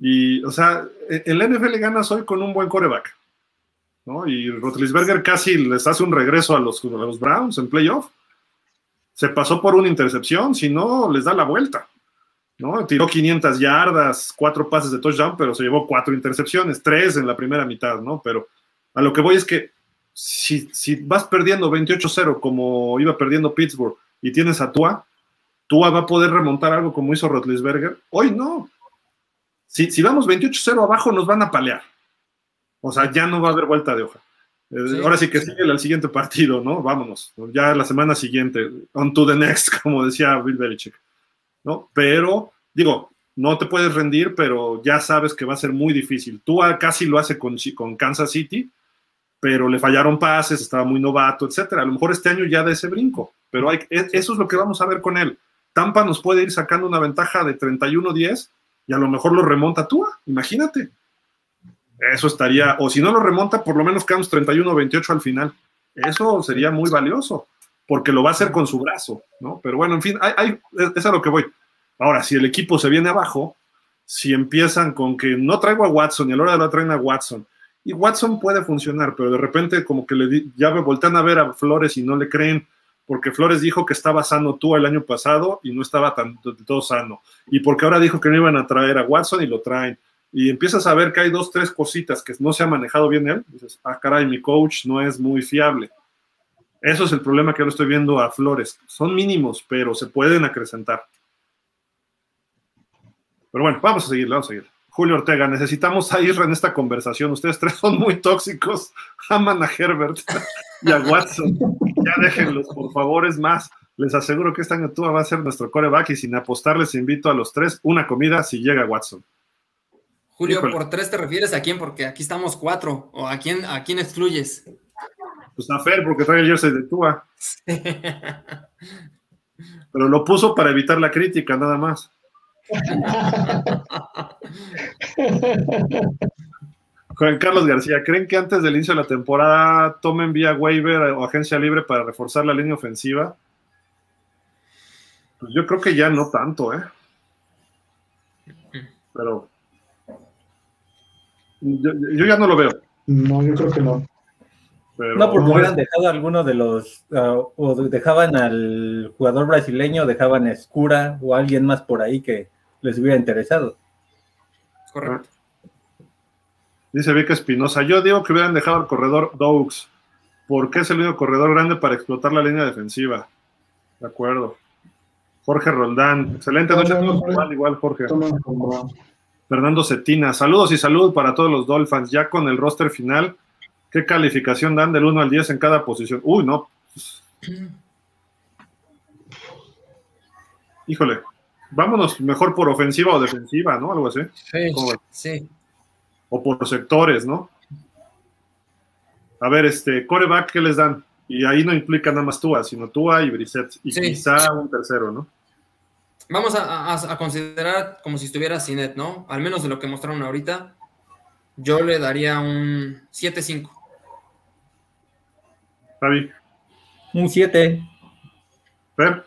Y, o sea, el NFL ganas hoy con un buen coreback. ¿No? Y Rotlisberger casi les hace un regreso a los, a los Browns en playoff. Se pasó por una intercepción, si no, les da la vuelta. ¿no? Tiró 500 yardas, cuatro pases de touchdown, pero se llevó cuatro intercepciones, tres en la primera mitad, ¿no? Pero a lo que voy es que si, si vas perdiendo 28-0 como iba perdiendo Pittsburgh y tienes a Tua, Tua va a poder remontar algo como hizo Rotlisberger. Hoy no. Si, si vamos 28-0 abajo, nos van a palear. O sea, ya no va a haber vuelta de hoja. Eh, ahora sí que sigue al siguiente partido, ¿no? Vámonos. Ya la semana siguiente, on to the next, como decía Bill Belichick. ¿No? Pero, digo, no te puedes rendir, pero ya sabes que va a ser muy difícil. Tú casi lo hace con, con Kansas City, pero le fallaron pases, estaba muy novato, etcétera. A lo mejor este año ya de ese brinco, pero hay, e, eso es lo que vamos a ver con él. Tampa nos puede ir sacando una ventaja de 31-10 y a lo mejor lo remonta Tua, imagínate. Eso estaría, o si no lo remonta, por lo menos quedamos 31-28 al final. Eso sería muy valioso, porque lo va a hacer con su brazo, ¿no? Pero bueno, en fin, hay, es a lo que voy. Ahora, si el equipo se viene abajo, si empiezan con que no traigo a Watson y a la hora de la traen a Watson, y Watson puede funcionar, pero de repente como que le ya me voltean a ver a Flores y no le creen, porque Flores dijo que estaba sano tú el año pasado y no estaba tan todo sano, y porque ahora dijo que no iban a traer a Watson y lo traen, y empiezas a ver que hay dos, tres cositas que no se ha manejado bien él, dices, ah, caray, mi coach no es muy fiable. Eso es el problema que yo estoy viendo a Flores. Son mínimos, pero se pueden acrecentar. Pero bueno, vamos a seguir, vamos a seguir. Julio Ortega, necesitamos a en esta conversación. Ustedes tres son muy tóxicos. Aman a Herbert y a Watson. Ya déjenlos, por favor, es más. Les aseguro que este año tú va a ser nuestro coreback y sin apostar les invito a los tres una comida si llega Watson. Julio, ¿por tres te refieres a quién? Porque aquí estamos cuatro. ¿O a quién, a quién excluyes? Pues a Fer, porque trae el jersey de Tua. Pero lo puso para evitar la crítica, nada más. Juan Carlos García, ¿creen que antes del inicio de la temporada tomen vía waiver o agencia libre para reforzar la línea ofensiva? Pues yo creo que ya no tanto, ¿eh? Pero yo, ya no lo veo. No, yo creo que no. no, porque hubieran dejado alguno de los, uh, o dejaban al jugador brasileño, dejaban a Escura o alguien más por ahí que les hubiera interesado. Correcto. Dice Vika Espinosa, yo digo que hubieran dejado al corredor Doux, porque es el único corredor grande para explotar la línea defensiva. De acuerdo. Jorge Roldán, excelente noche. igual, igual, Jorge. Fernando Cetina, saludos y salud para todos los Dolphins. Ya con el roster final, ¿qué calificación dan del 1 al 10 en cada posición? Uy, no. Híjole, vámonos mejor por ofensiva o defensiva, ¿no? Algo así. Sí, sí. O por sectores, ¿no? A ver, este, coreback, ¿qué les dan? Y ahí no implica nada más Tua, sino Tua y Brissett. Y quizá un tercero, ¿no? Vamos a, considerar como si estuviera Cinet, ¿no? Al menos de lo que mostraron ahorita, yo le daría un 7-5. Javi. Un 7. ¿Per?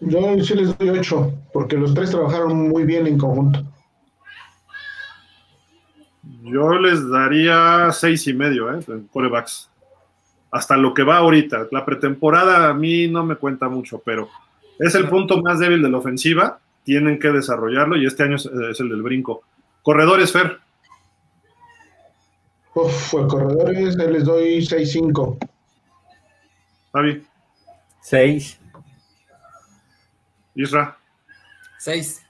Yo sí les doy 8, porque los tres trabajaron muy bien en conjunto. Yo les daría seis y medio, ¿eh? Corebacks. Hasta lo que va ahorita. La pretemporada a mí no me cuenta mucho, pero es el punto más débil de la ofensiva. Tienen que desarrollarlo y este año es, el del brinco. Corredores, Fer. Uf, pues corredores les doy 6-5. Javi. 6. Isra. 6.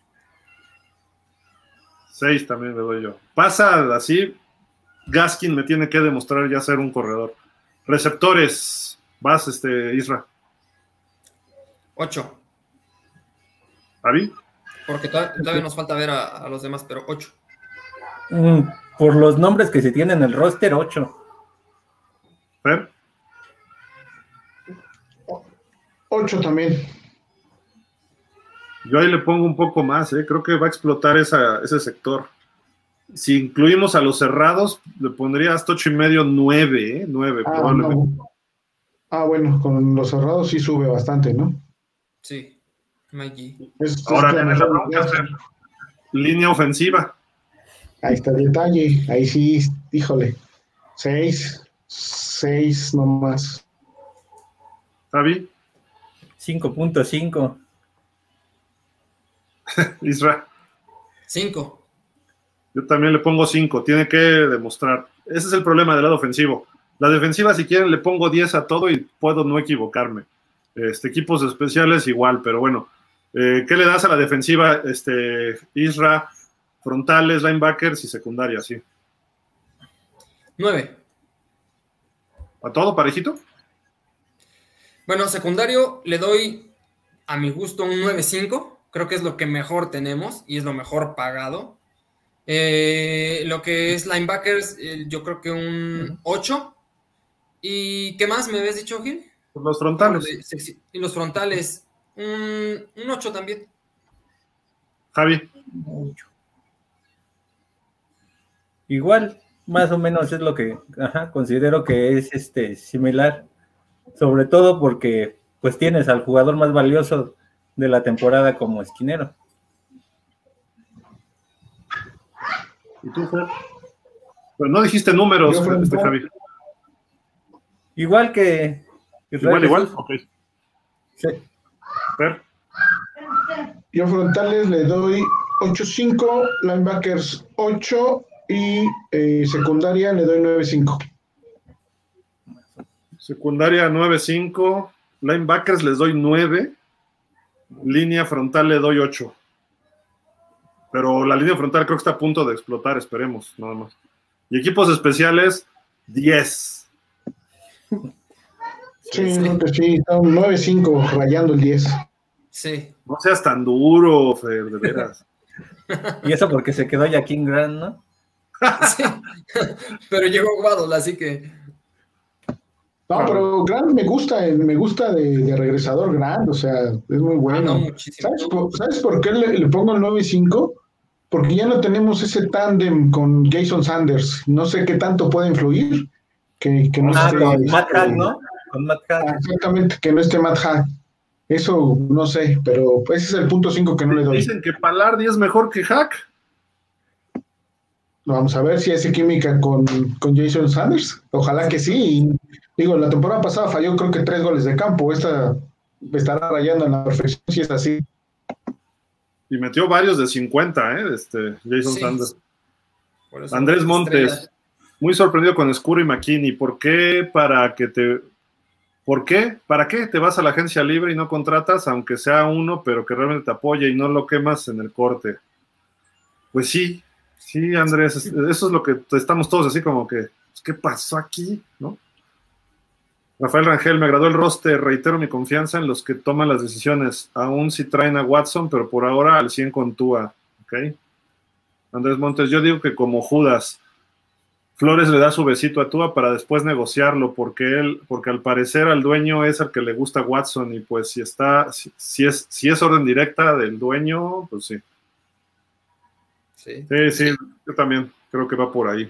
6 también le doy yo. Pasa así, Gaskin me tiene que demostrar ya ser un corredor. Receptores, vas, este, Isra. 8. ¿Javi? Porque todavía, todavía nos falta ver a, a los demás, pero 8. Mm, por los nombres que se tienen en el roster, 8. ¿Fer? 8 también. Yo ahí le pongo un poco más, ¿eh? creo que va a explotar esa, ese sector. Si incluimos a los cerrados, le pondría hasta 8 y medio, 9, ¿eh? 9 Ah, probablemente. no. Ah, bueno, con los cerrados sí sube bastante, ¿no? Sí. Ahora tenés la bronca. Línea ofensiva. Ahí está el detalle. Ahí sí, híjole. 6, 6 nomás. Javi, 5.5. Isra. 5. Yo también le pongo 5, tiene que demostrar. Ese es el problema del lado ofensivo. La defensiva, si quieren, le pongo 10 a todo y puedo no equivocarme. Este, equipos especiales igual, pero bueno. Eh, ¿Qué le das a la defensiva, este, Isra? Frontales, linebackers y secundaria, sí. 9. ¿A todo parejito? Bueno, secundario le doy a mi gusto un 9.5. Creo que es lo que mejor tenemos y es lo mejor pagado. Eh, lo que es linebackers, eh, yo creo que un 8. ¿Y qué más me habías dicho, Gil? Los frontales. Y los frontales, un, un 8 también. Javi, Igual, más o menos es lo que ajá, considero que es este similar. Sobre todo porque pues tienes al jugador más valioso de la temporada como esquinero. ¿y tú, Fer? Pero no dijiste números, Yo, este. Javi. Igual que Igual, igual. Ok. Sí. Fer, Yo frontales le doy 8-5, linebackers 8 y eh, secundaria le doy 9-5. secundaria 9-5. Linebackers les doy 9. Línea frontal le doy 8. Pero la línea frontal creo que está a punto de explotar, esperemos, nada más. Y equipos especiales, 10. Sí, no, que sí, son 9-5 rayando el 10. Sí. No seas tan duro, Fer, de veras. Y eso porque se quedó ya King Grant, ¿no? sí. Pero llegó Waddle, así que. No, pero Grant me gusta, eh, me gusta de, de regresador Grant, o sea, es muy Ah, bueno. no, muchísimo. ¿Sabes por, ¿sabes por qué le, le pongo el 9-5? Porque ya no tenemos ese tándem con Jason Sanders. No sé qué tanto puede influir. Que, que no Ah, esté, Matt este, Hack, ¿no? Con Matt Hack. ah, Exactamente, que no esté Matt Hack. Eso no sé, pero ese es el punto 5 que no le doy. Dicen que Palardi es mejor que Hack. Vamos a ver si hace química con, con Jason Sanders. Ojalá que sí. Y, digo, la temporada pasada falló creo que tres goles de campo. Esta estará rayando en la perfección si es así. Y metió varios de 50, ¿eh? Este, Jason Sí. Sanders. Andrés Montes, estrella. muy sorprendido con Scuro y McKinney. ¿Por qué para que te... ¿Por qué? ¿Para qué te vas a la agencia libre y no contratas, aunque sea uno, pero que realmente te apoye y no lo quemas en el corte? Pues sí, sí, Andrés, es- eso es lo que estamos todos así como que, pues, ¿qué pasó aquí? ¿No? Rafael Rangel, me agradó el roster, reitero mi confianza en los que toman las decisiones, aún si traen a Watson, pero por ahora al 100 con Tua, ¿ok? Andrés Montes, yo digo que como Judas, Flores le da su besito a Tua para después negociarlo, porque él, porque al parecer al dueño es al que le gusta Watson, y pues si está, si, si es, si es orden directa del dueño, pues sí. Sí. Sí, sí, yo también creo que va por ahí.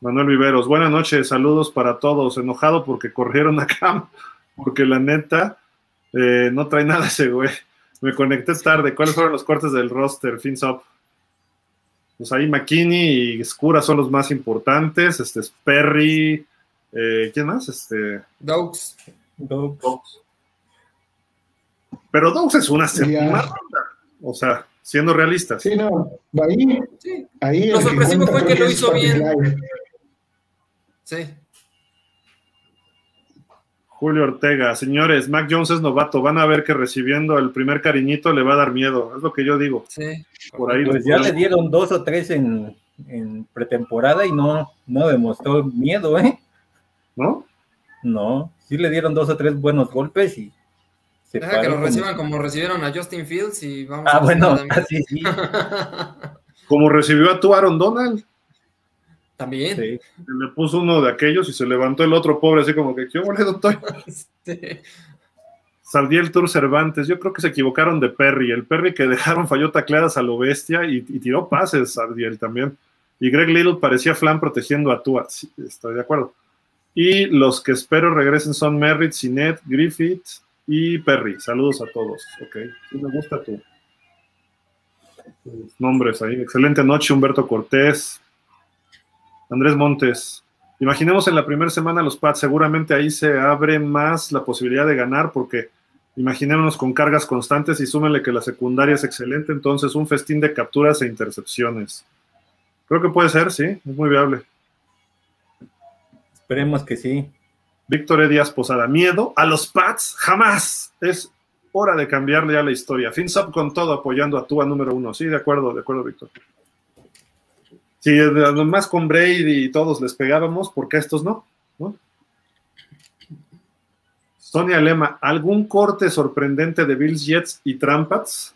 Manuel Viveros, buenas noches, saludos para todos. Enojado porque corrieron a Cam, porque la neta eh, no trae nada ese güey. Me conecté tarde. ¿Cuáles fueron los cortes del roster? Fins up. Pues ahí McKinney y Skura son los más importantes. Este es Perry. Eh, ¿Quién más? Este. Dogs. Dogs. Pero Dogs es una séptima Ya. ronda. O sea, siendo realistas. Sí, no, ahí, Sí, ahí Lo sorpresivo fue que lo hizo bien. Sí. Julio Ortega, señores, Mac Jones es novato. Van a ver que recibiendo el primer cariñito le va a dar miedo. Es lo que yo digo. Sí. Por ahí. Pues ya le dieron dos o tres en, en pretemporada y no, no demostró miedo, ¿eh? ¿No? No, sí le dieron dos o tres buenos golpes y se Deja que lo reciban como recibieron a Justin Fields y vamos Ah, a ver bueno, así sí. Como recibió a tu Aaron Donald. También. sí. Le puso uno de aquellos y se levantó el otro pobre, así como que, ¿qué huele, doctor? Sí. Saldiel Tour Cervantes, yo creo que se equivocaron de Perry. El Perry que dejaron falló tacleadas a lo bestia y, y tiró pases, Saldiel también. Y Greg Little parecía flan protegiendo a Tua. Sí, estoy de acuerdo. Y los que espero regresen son Merritt, Sinet, Griffith y Perry. Saludos a todos. Ok, sí me gusta tu nombres ahí. Excelente noche, Humberto Cortés. Andrés Montes. Imaginemos en la primera semana los Pats, seguramente ahí se abre más la posibilidad de ganar porque imaginémonos con cargas constantes y súmenle que la secundaria es excelente, entonces un festín de capturas e intercepciones. Creo que puede ser, sí, es muy viable. Esperemos que sí. Víctor E. Díaz Posada, miedo a los Pats, jamás. Es hora de cambiarle ya la historia. FinSub con todo apoyando a Tua número uno. Sí, de acuerdo, de acuerdo, Víctor. Si además con Brady y todos les pegábamos, ¿por qué estos no? ¿No? Sonia Lema, ¿algún corte sorprendente de Bills Jets y Trampats?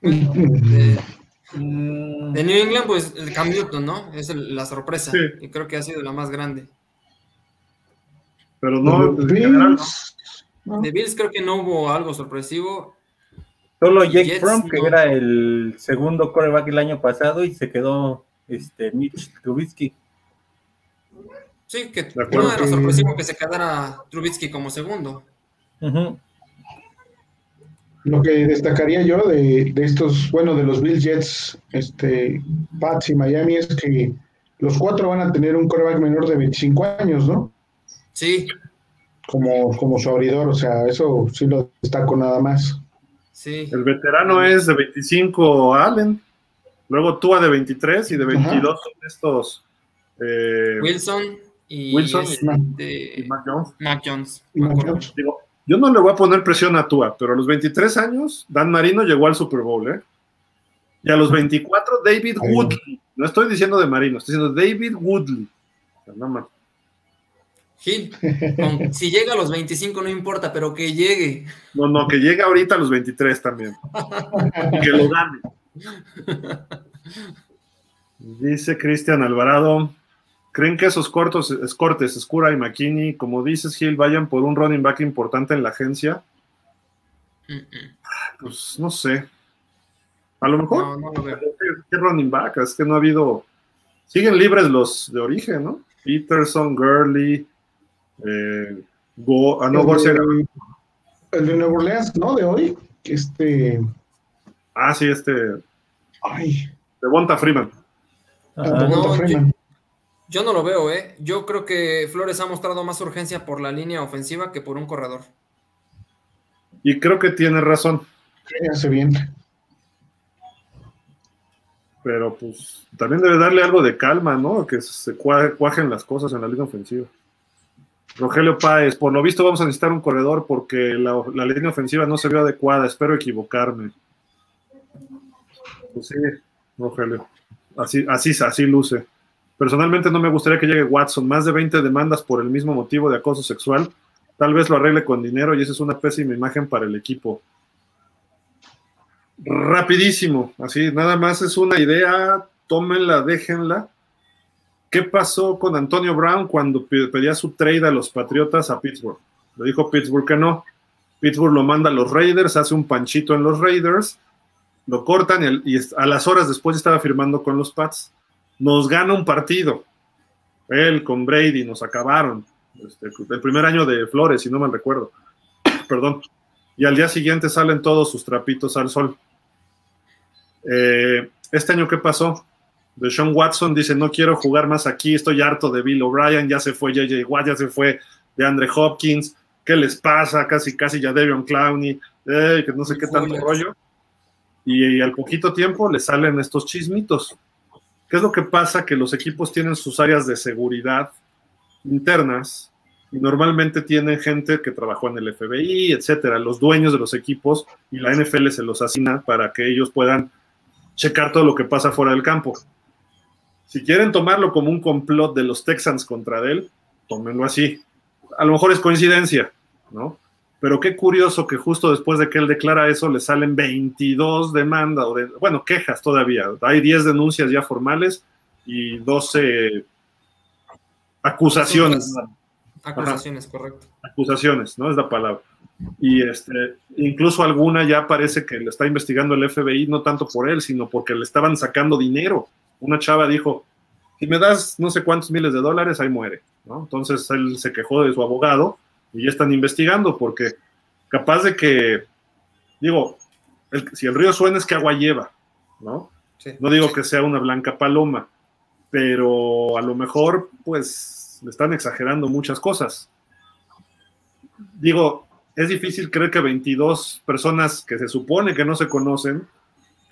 De, Mm, de New England, pues el Cam Newton, ¿no? Es el- la sorpresa. Sí. Y creo que ha sido la más grande. Pero ¿no? De Bills creo que no hubo algo sorpresivo. Solo Jake Jets, Fromm, que no. era el segundo quarterback el año pasado y se quedó este, Mitch Trubisky. Sí, que De no era sorpresivo que se quedara Trubisky como segundo. Lo que destacaría yo de, de estos, bueno, de los Bills Jets, este, Pats y Miami es que los cuatro van a tener un coreback menor de 25 años, ¿no? Sí, Como, como su abridor, o sea, eso sí lo destaco nada más. Sí. El veterano es de 25 Allen, luego Tua de 23 y de 22 son estos eh, Wilson y, Wilson este, y Mac Jones. Mac Jones. Y acuerdo. Mahomes. Digo, yo no le voy a poner presión a Tua, pero a los 23 años Dan Marino llegó al Super Bowl, ¿eh? Y a los 24 David. Woodley. No estoy diciendo de Marino, estoy diciendo David Woodley. O sea, no más. Gil, con- si llega a los 25 no importa, pero que llegue. No, no, que llegue ahorita a los 23 también. que lo gane. Dice Cristian Alvarado. ¿Creen que esos cortos, es- cortes, Escura y McKinney, como dices, Gil, vayan por un running back importante en la agencia? Mm, mm. Pues no sé. A lo mejor. No, no lo veo. ¿Qué, qué running back? Es que no ha habido. Siguen libres los de origen, ¿no? Peterson, Gurley, eh, Go, ah, no, de, el de Nueva Orleans, ¿no? De hoy, este, Ah, sí, este. ay, De Bonta Freeman. Ajá. No, Freeman. Yo no lo veo, ¿eh? Yo creo que Flores ha mostrado más urgencia por la línea ofensiva que por un corredor. Y creo que tiene razón. Sí, hace bien. Pero pues también debe darle algo de calma, ¿no? Que se cua- cuajen las cosas en la línea ofensiva. Rogelio Páez, por lo visto vamos a necesitar un corredor porque la, línea ofensiva no se vio adecuada, espero equivocarme. Pues sí, Rogelio. Así, así, así luce. Personalmente no me gustaría que llegue Watson, más de 20 demandas por el mismo motivo de acoso sexual. Tal vez lo arregle con dinero y esa es una pésima imagen para el equipo. Rapidísimo, así, nada más es una idea, tómenla, déjenla. ¿Qué pasó con Antonio Brown cuando pe- pedía su trade a los Patriotas a Pittsburgh? Le dijo Pittsburgh que no. Pittsburgh lo manda a los Raiders, hace un panchito en los Raiders, lo cortan y, a las horas después estaba firmando con los Pats. Nos gana un partido. Él con Brady nos acabaron. Este, el primer año de Flores, si no mal recuerdo. Perdón. y al día siguiente salen todos sus trapitos al sol. Eh, este año, ¿qué pasó? De Sean Watson dice, no quiero jugar más aquí, estoy harto de Bill O'Brien, ya se fue JJ Watt, ya se fue de Andre Hopkins, ¿qué les pasa? Casi, casi ya Devion Clowney, eh, que no sé qué tanto rollo. Y, y, al poquito tiempo le salen estos chismitos. ¿Qué es lo que pasa? Que los equipos tienen sus áreas de seguridad internas y normalmente tienen gente que trabajó en el FBI, etcétera, los dueños de los equipos y la NFL se los asigna para que ellos puedan checar todo lo que pasa fuera del campo. Si quieren tomarlo como un complot de los Texans contra él, tómenlo así. A lo mejor es coincidencia, ¿no? Pero qué curioso que justo después de que él declara eso le salen 22 demandas, o de, bueno, quejas todavía. Hay 10 denuncias ya formales y 12 acusaciones. Acusaciones, Ajá. correcto. Acusaciones, ¿no? Es la palabra. Y este, incluso alguna ya parece que le está investigando el FBI, no tanto por él, sino porque le estaban sacando dinero. Una chava dijo, si me das no sé cuántos miles de dólares, ahí muere, ¿no? Entonces él se quejó de su abogado y ya están investigando porque capaz de que, digo, el, si el río suena es que agua lleva, ¿no? Sí. No digo que sea una blanca paloma, pero a lo mejor, pues, le están exagerando muchas cosas. Digo, es difícil creer que 22 personas que se supone que no se conocen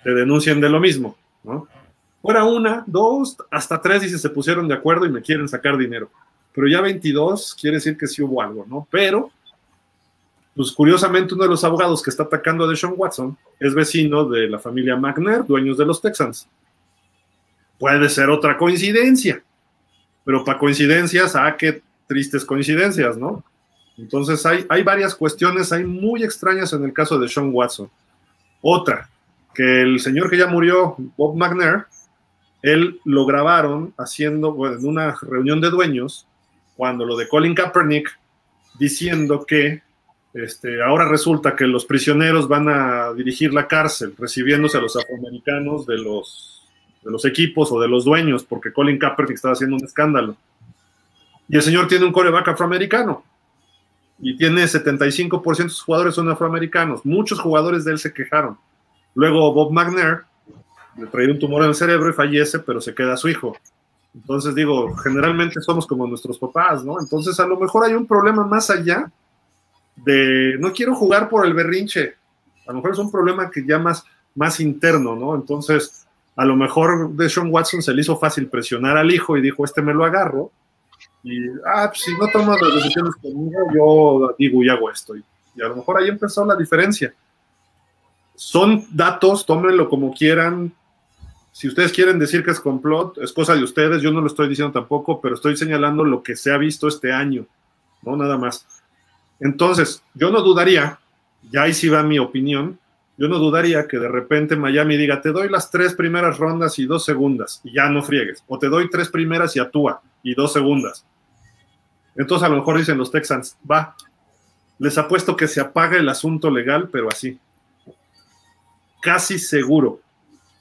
te denuncien de lo mismo, ¿no? Fuera una, dos, hasta tres, dice, se pusieron de acuerdo y me quieren sacar dinero. Pero ya 22 quiere decir que sí hubo algo, ¿no? Pero, pues curiosamente, uno de los abogados que está atacando a Deshaun Watson es vecino de la familia McNair, dueños de los Texans. Puede ser otra coincidencia, pero para coincidencias, ah, qué tristes coincidencias, ¿no? Entonces hay, hay varias cuestiones, hay muy extrañas en el caso de Sean Watson. Otra, que el señor que ya murió, Bob McNair, él lo grabaron haciendo, en una reunión de dueños, cuando lo de Colin Kaepernick, diciendo que este, ahora resulta que los prisioneros van a dirigir la cárcel, recibiéndose a los afroamericanos de los, de los equipos o de los dueños, porque Colin Kaepernick estaba haciendo un escándalo. Y el señor tiene un coreback afroamericano y tiene 75% de sus jugadores son afroamericanos. Muchos jugadores de él se quejaron. Luego Bob McNair le trae un tumor en el cerebro y fallece, pero se queda su hijo. Entonces digo, generalmente somos como nuestros papás, ¿no? Entonces a lo mejor hay un problema más allá de no quiero jugar por el berrinche. A lo mejor es un problema que ya más, más interno, ¿no? Entonces, a lo mejor de Sean Watson se le hizo fácil presionar al hijo y dijo, este me lo agarro, y, ah, pues si no tomas las decisiones conmigo, yo digo y hago esto. Y, y, a lo mejor ahí empezó la diferencia. Son datos, tómenlo como quieran. Si ustedes quieren decir que es complot, es cosa de ustedes, yo no lo estoy diciendo tampoco, pero estoy señalando lo que se ha visto este año, no nada más. Entonces, yo no dudaría, ya ahí sí va mi opinión, yo no dudaría que de repente Miami diga, te doy las tres primeras rondas y dos segundas, y ya no friegues, o te doy tres primeras y actúa, y dos segundas. Entonces a lo mejor dicen los Texans, va, les apuesto que se apaga el asunto legal, pero así. Casi seguro.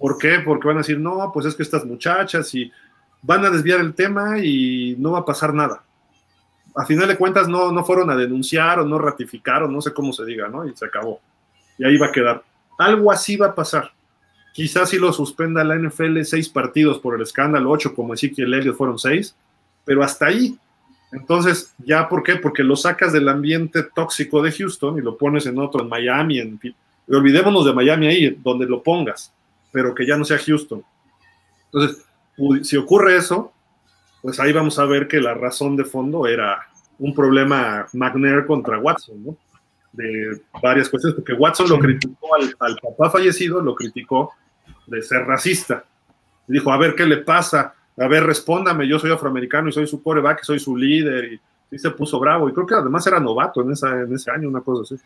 ¿Por qué? Porque van a decir, no, pues es que estas muchachas y van a desviar el tema y no va a pasar nada. A final de cuentas no, no fueron a denunciar o no ratificaron, no sé cómo se diga, ¿no? Y se acabó. Y ahí va a quedar. Algo así va a pasar. Quizás si lo suspenda la NFL seis partidos por el escándalo, ocho como Ezequiel Elliott fueron seis, pero hasta ahí. Entonces, ¿ya por qué? Porque lo sacas del ambiente tóxico de Houston y lo pones en otro, en Miami, en, y olvidémonos de Miami ahí, donde lo pongas, pero que ya no sea Houston. Entonces, si ocurre eso, pues ahí vamos a ver que la razón de fondo era un problema McNair contra Watson, ¿no? De varias cuestiones, porque Watson lo criticó al, al papá fallecido, lo criticó de ser racista. Y dijo, a ver, ¿qué le pasa? a ver, respóndame, yo soy afroamericano y soy su coreback, soy su líder, y, y, se puso bravo, y creo que además era novato en, esa, en ese año, una cosa así.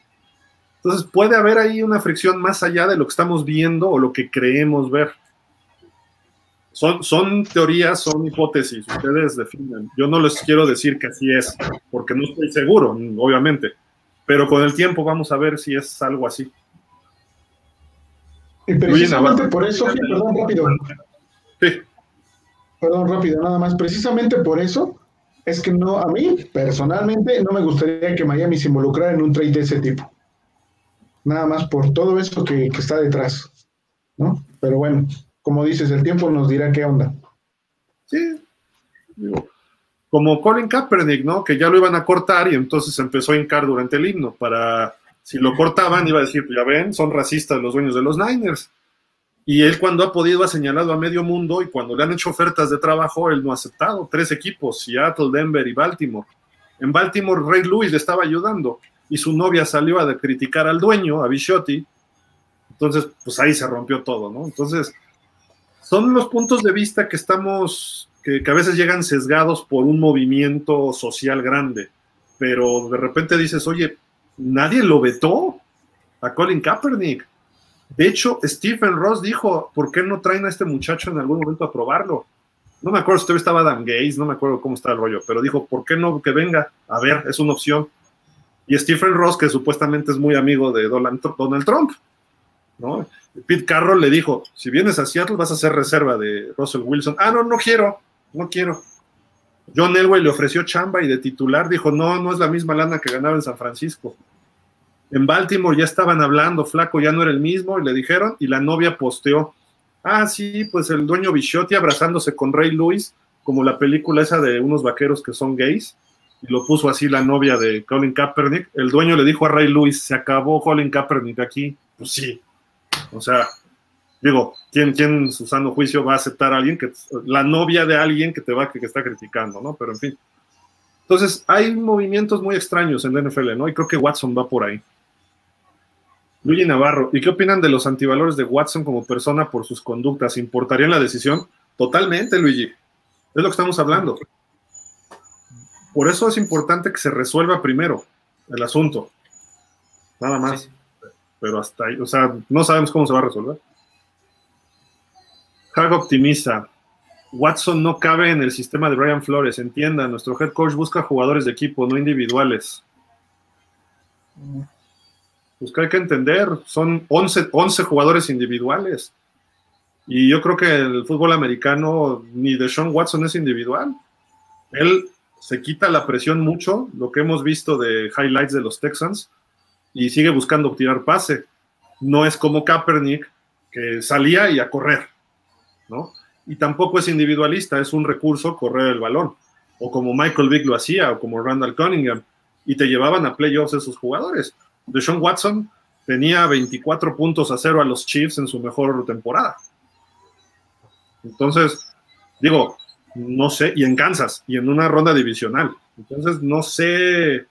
Entonces puede haber ahí una fricción más allá de lo que estamos viendo o lo que creemos ver. Son, son teorías, son hipótesis, ustedes definen. Yo no les quiero decir que así es, porque no estoy seguro, obviamente, pero con el tiempo vamos a ver si es algo así. Y precisamente por eso, perdón, rápido. Sí perdón, rápido, nada más. Precisamente por eso es que no, a mí personalmente no me gustaría que Miami se involucrara en un trade de ese tipo. Nada más por todo eso que, está detrás, ¿no? Pero bueno, como dices, el tiempo nos dirá qué onda. Sí, como Colin Kaepernick, ¿no? Que ya lo iban a cortar y entonces empezó a hincar durante el himno para, si lo cortaban, iba a decir, ya ven, son racistas los dueños de los Niners. Y él cuando ha podido ha señalado a medio mundo y cuando le han hecho ofertas de trabajo, él no ha aceptado. Tres equipos, Seattle, Denver y Baltimore. En Baltimore, Ray Lewis le estaba ayudando y su novia salió a criticar al dueño, a Bisciotti. Entonces, pues ahí se rompió todo, ¿no? Entonces, son los puntos de vista que estamos que, a veces llegan sesgados por un movimiento social grande, pero de repente dices, oye, nadie lo vetó a Colin Kaepernick. De hecho, Stephen Ross dijo, ¿por qué no traen a este muchacho en algún momento a probarlo? No me acuerdo si todavía estaba Adam Gaze, no me acuerdo cómo está el rollo, pero dijo, ¿por qué no que venga? A ver, es una opción. Y Stephen Ross, que supuestamente es muy amigo de Donald Trump, ¿no? Pete Carroll le dijo, si vienes a Seattle vas a hacer reserva de Russell Wilson. Ah, no, no quiero no quiero. John Elway le ofreció chamba y de titular dijo, no, no es la misma lana que ganaba en San Francisco. En Baltimore ya estaban hablando, flaco ya no era el mismo, y le dijeron, y la novia posteó, ah, sí, pues el dueño Bichotti abrazándose con Ray Lewis, como la película esa de unos vaqueros que son gays, lo puso así la novia de Colin Kaepernick. El dueño le dijo a Ray Lewis, se acabó Colin Kaepernick aquí. Pues sí. O sea, digo, ¿quién, quién su sano juicio va a aceptar a alguien que, la novia de alguien que te va, que, está criticando, ¿no? Pero en fin. Entonces, hay movimientos muy extraños en la NFL, ¿no? Y creo que Watson va por ahí. Luigi Navarro, ¿y qué opinan de los antivalores de Watson como persona por sus conductas? ¿Importarían la decisión? Totalmente, Luigi. Es lo que estamos hablando. Por eso es importante que se resuelva primero el asunto. Nada más. Pero hasta ahí, o sea, no sabemos cómo se va a resolver. Hag optimiza. Watson no cabe en el sistema de Brian Flores. Entienda, nuestro head coach busca jugadores de equipo, no individuales. Pues que hay que entender, son 11, 11 jugadores individuales. Y yo creo que el fútbol americano ni de Sean Watson es individual. Él se quita la presión mucho, lo que hemos visto de highlights de los Texans, y sigue buscando tirar pase. No es como Kaepernick, que salía y a correr. ¿no? Y tampoco es individualista, es un recurso correr el balón, o como Michael Vick lo hacía, o como Randall Cunningham, y te llevaban a playoffs esos jugadores. Deshaun Watson tenía 24 puntos a cero a los Chiefs en su mejor temporada. Entonces, digo, no sé, y en Kansas, y en una ronda divisional. Entonces, no sé,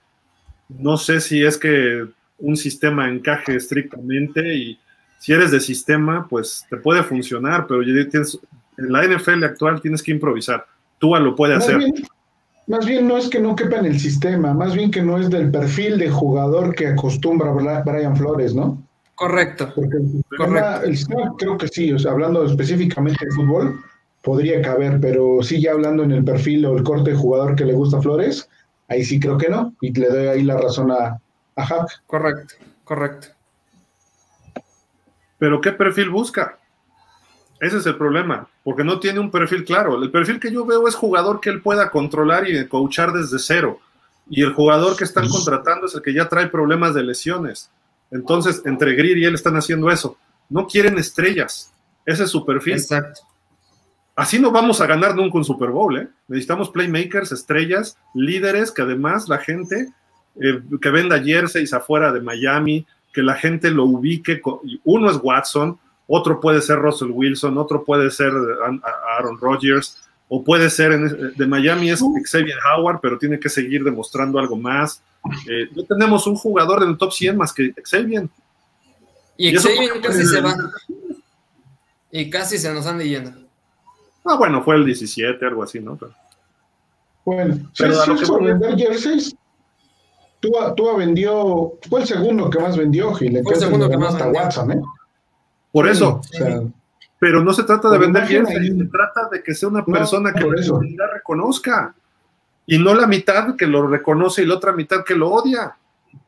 no sé si es que un sistema encaje estrictamente y si eres de sistema, pues te puede funcionar, pero tienes, en la NFL actual tienes que improvisar. Tua lo puede hacer. más bien no es que no quepa en el sistema, más bien que no es del perfil de jugador que acostumbra Brian Flores, ¿no? Correcto. Porque el sistema, creo que sí, o sea, hablando específicamente de fútbol, podría caber, pero sí ya hablando en el perfil o el corte de jugador que le gusta a Flores, ahí sí creo que no, y le doy ahí la razón a, a Hack. Correcto, correcto. Pero ¿qué perfil busca? Ese es el problema, porque no tiene un perfil claro. El perfil que yo veo es jugador que él pueda controlar y coachar desde cero. Y el jugador que están contratando es el que ya trae problemas de lesiones. Entonces, entre Greer y él están haciendo eso. No quieren estrellas. Ese es su perfil. Exacto. Así no vamos a ganar nunca un Super Bowl. ¿eh? Necesitamos playmakers, estrellas, líderes que además la gente eh, que venda jerseys afuera de Miami, que la gente lo ubique. Uno es Watson, otro puede ser Russell Wilson, otro puede ser Aaron Rodgers, o puede ser de Miami es Xavier Howard, pero tiene que seguir demostrando algo más. Eh, no tenemos un jugador en el top 100 más que Xavier. Y, Xavier casi se va. Y casi se nos anda yendo. Ah, bueno, fue el 17, algo así, ¿no? Bueno, pero vender jerseys, Tua, vendió, fue el segundo que más vendió, Gil. Fue el segundo que más hasta Watson, ¿eh? Por eso. pero no se trata de vender bien, se trata de que sea una persona que la reconozca. Y no la mitad que lo reconoce y la otra mitad que lo odia.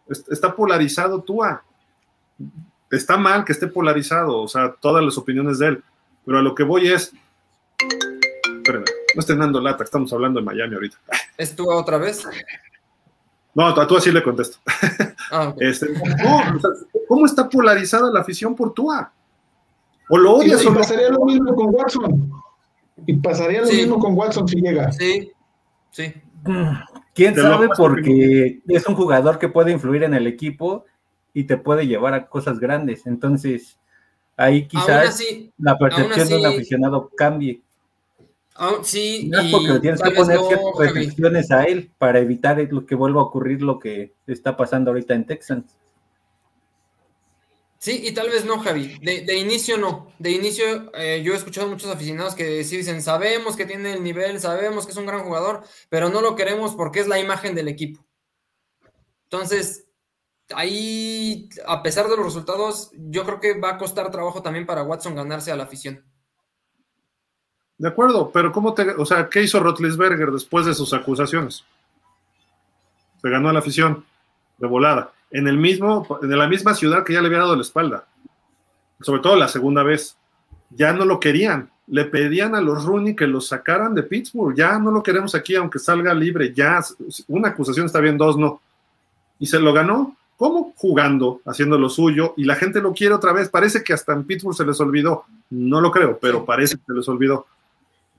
Está polarizado Tua. Está mal que esté polarizado, o sea, todas las opiniones de él. Pero a lo que voy es. Espérenme, no estén dando lata, estamos hablando de Miami ahorita. ¿Es Tua otra vez? No, tú así le contesto. Ah, este, ¿Cómo está polarizada la afición por Tua? ¿O lo odias y, pasaría lo mismo con Watson. Y pasaría lo mismo con Watson si llega. Sí, sí. ¿Quién sabe? Porque es un jugador que puede influir en el equipo y te puede llevar a cosas grandes. Entonces, ahí quizás la percepción de un aficionado cambie. Sí, no porque tienes que poner restricciones a él para evitar lo que vuelva a ocurrir lo que está pasando ahorita en Texans. Sí, y tal vez no, Javi. De, inicio no. De inicio eh, yo he escuchado muchos aficionados que sí dicen, sabemos que tiene el nivel, sabemos que es un gran jugador, pero no lo queremos porque es la imagen del equipo. Entonces, ahí, a pesar de los resultados, yo creo que va a costar trabajo también para Watson ganarse a la afición. De acuerdo, pero ¿cómo te, o sea, qué hizo Rotlisberger después de sus acusaciones? Se ganó a la afición de volada en el mismo, en la misma ciudad que ya le había dado la espalda. Sobre todo la segunda vez. Ya no lo querían. Le pedían a los Rooney que lo sacaran de Pittsburgh. Ya no lo queremos aquí, aunque salga libre. Ya una acusación está bien, dos no. Y se lo ganó. ¿Cómo? Jugando, haciendo lo suyo, y la gente lo quiere otra vez. Parece que hasta en Pittsburgh se les olvidó. No lo creo, pero parece que se les olvidó.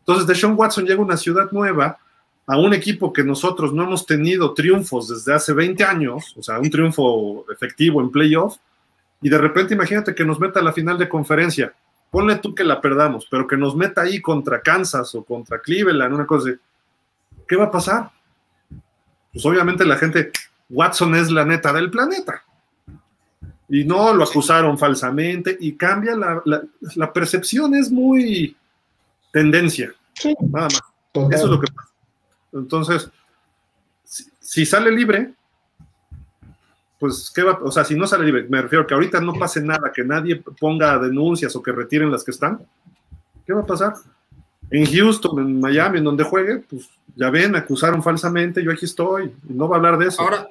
Entonces, Deshaun Watson llega a una ciudad nueva, a un equipo que nosotros no hemos tenido triunfos desde hace 20 años, o sea, un triunfo efectivo en playoff, y de repente imagínate que nos meta a la final de conferencia. Ponle tú que la perdamos, pero que nos meta ahí contra Kansas o contra Cleveland, una cosa de, ¿qué va a pasar? Pues obviamente la gente, Watson es la neta del planeta. Y no lo acusaron falsamente y cambia la, la, percepción, es muy tendencia. Sí. Nada más. Eso es lo que pasa. Entonces, si, sale libre, pues, ¿qué va? O sea, si no sale libre, me refiero a que ahorita no pase nada, que nadie ponga denuncias o que retiren las que están, ¿qué va a pasar? En Houston, en Miami, en donde juegue, pues ya ven, me acusaron falsamente, yo aquí estoy, no va a hablar de eso. Ahora,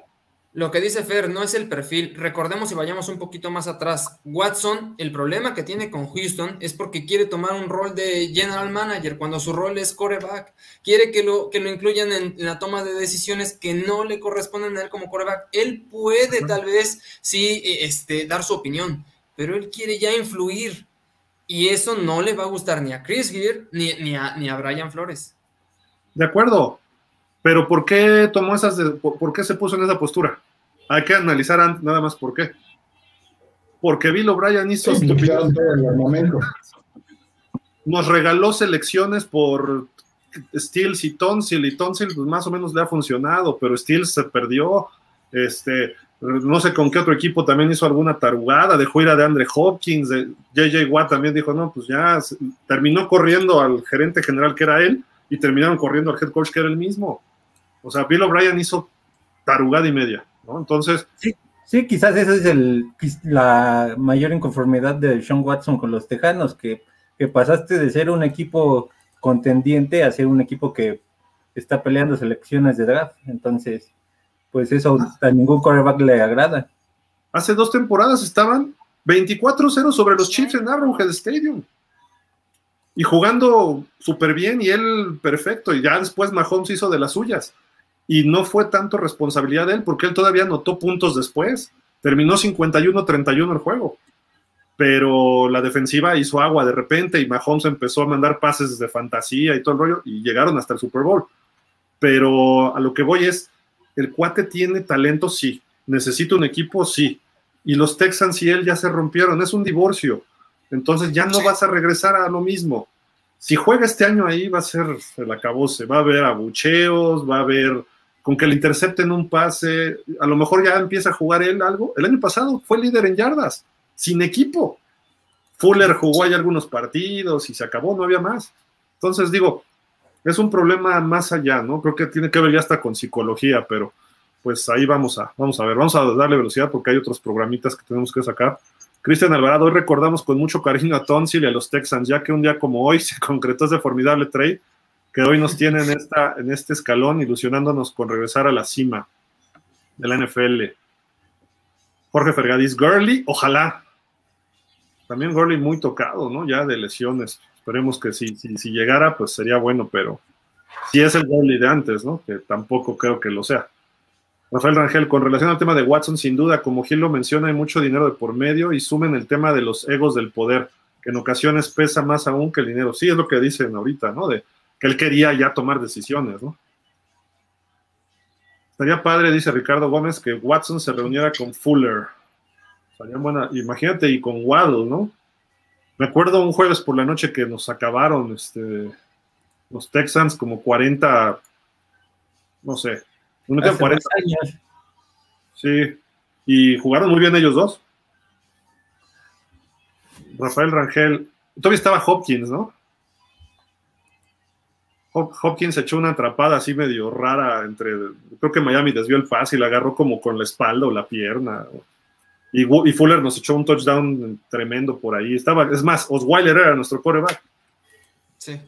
lo que dice Fer no es el perfil. Recordemos y vayamos un poquito más atrás. Watson, el problema que tiene con Houston es porque quiere tomar un rol de general manager cuando su rol es coreback. Quiere que lo, que lo incluyan en, la toma de decisiones que no le corresponden a él como coreback. Él puede tal vez sí este, dar su opinión, pero él quiere ya influir. Y eso no le va a gustar ni a Chris Gear ni, ni, a, ni a Brian Flores. De acuerdo, pero ¿por qué tomó esas, por, qué se puso en esa postura? Hay que analizar nada más por qué. Porque Bill O'Brien hizo Nos regaló selecciones por Steels y Tonsil, y Tonsil pues más o menos le ha funcionado, pero Steels se perdió. Este, no sé con qué otro equipo también hizo alguna tarugada, dejó ir a de Andre Hopkins, de JJ Watt también dijo, no, pues ya terminó corriendo al gerente general que era él y terminaron corriendo al head coach que era el mismo. O sea, Bill O'Brien hizo tarugada y media. Entonces. Sí, sí quizás esa es el, la mayor inconformidad de Sean Watson con los Tejanos, que, pasaste de ser un equipo contendiente a ser un equipo que está peleando selecciones de draft. Entonces, pues eso a ningún quarterback le agrada. Hace dos temporadas estaban 24-0 sobre los Chiefs en Arrowhead Stadium. Y jugando súper bien y él perfecto. Y ya después Mahomes hizo de las suyas y no fue tanto responsabilidad de él porque él todavía anotó puntos después. Terminó 51-31 el juego. Pero la defensiva hizo agua de repente y Mahomes empezó a mandar pases de fantasía y todo el rollo y llegaron hasta el Super Bowl. Pero a lo que voy es, el cuate tiene talento, sí. Necesita un equipo, sí. Y los Texans y él ya se rompieron, es un divorcio. Entonces ya no vas a regresar a lo mismo. Si juega este año ahí va a ser el acabose, va a haber abucheos, va a haber con que le intercepten un pase, a lo mejor ya empieza a jugar él algo. El año pasado fue líder en yardas, sin equipo. Fuller jugó ahí algunos partidos y se acabó, no había más. Entonces digo, es un problema más allá, ¿no? Creo que tiene que ver ya hasta con psicología, pero pues ahí vamos a, vamos a ver, vamos a darle velocidad porque hay otros programitas que tenemos que sacar. Cristian Alvarado, hoy recordamos con mucho cariño a Tonsil y a los Texans, ya que un día como hoy se concretó ese formidable trade que hoy nos tiene en, esta, en este escalón, ilusionándonos con regresar a la cima de la NFL. Jorge Fergadís, Gurley, ojalá. También Gurley muy tocado, ¿no? Ya de lesiones. Esperemos que si, si, llegara, pues sería bueno, pero si es el Gurley de antes, ¿no? Que tampoco creo que lo sea. Rafael Rangel, con relación al tema de Watson, sin duda, como Gil lo menciona, hay mucho dinero de por medio y sumen el tema de los egos del poder, que en ocasiones pesa más aún que el dinero. Sí, es lo que dicen ahorita, ¿no? De que él quería ya tomar decisiones, ¿no? Estaría padre, dice Ricardo Gómez, que Watson se reuniera con Fuller. Estaría buena, imagínate, y con Waddle, ¿no? Me acuerdo un jueves por la noche que nos acabaron este, los Texans como 40, no sé, no 40 años. Sí, y jugaron muy bien ellos dos. Rafael Rangel, todavía estaba Hopkins, ¿no? Hopkins echó una atrapada así medio rara entre, creo que Miami desvió el pase y la agarró como con la espalda o la pierna. Y, y, Fuller nos echó un touchdown tremendo por ahí. Estaba, es más, Osweiler era nuestro quarterback. Sí.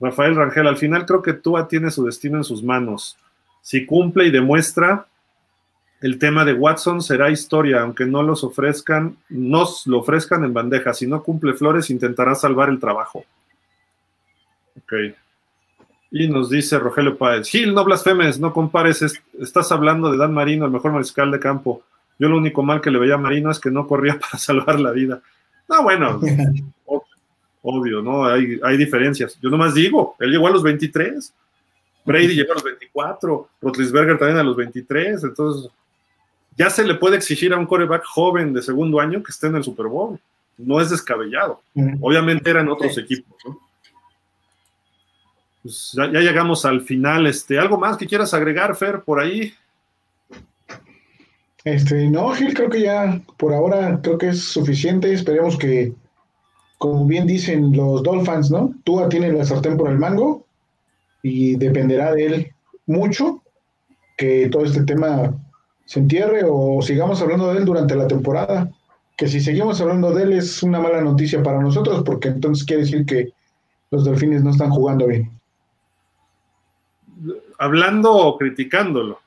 Rafael Rangel, al final creo que Tua tiene su destino en sus manos. Si cumple y demuestra, el tema de Watson será historia, aunque no los ofrezcan, nos lo ofrezcan en bandeja. Si no cumple Flores, intentará salvar el trabajo. Ok. Y nos dice Rogelio Páez, Gil, no blasfemes, no compares, estás hablando de Dan Marino, el mejor mariscal de campo. Yo lo único mal que le veía a Marino es que no corría para salvar la vida. No, bueno, obvio, ¿no? Hay, hay diferencias. Yo nomás digo, él llegó a los 23. Brady llegó a los 24, Rotlisberger también a los 23, entonces ya se le puede exigir a un coreback joven de segundo año que esté en el Super Bowl. No es descabellado. Obviamente eran otros equipos, ¿no? Pues ya, llegamos al final. Este, ¿Algo más que quieras agregar, Fer, por ahí? Este, no, Gil, creo que ya por ahora creo que es suficiente. Esperemos que, como bien dicen los Dolphins, ¿no? Tú tiene la sartén por el mango y dependerá de él mucho que todo este tema se entierre o sigamos hablando de él durante la temporada. Que si seguimos hablando de él es una mala noticia para nosotros porque entonces quiere decir que los delfines no están jugando bien. Hablando o criticándolo,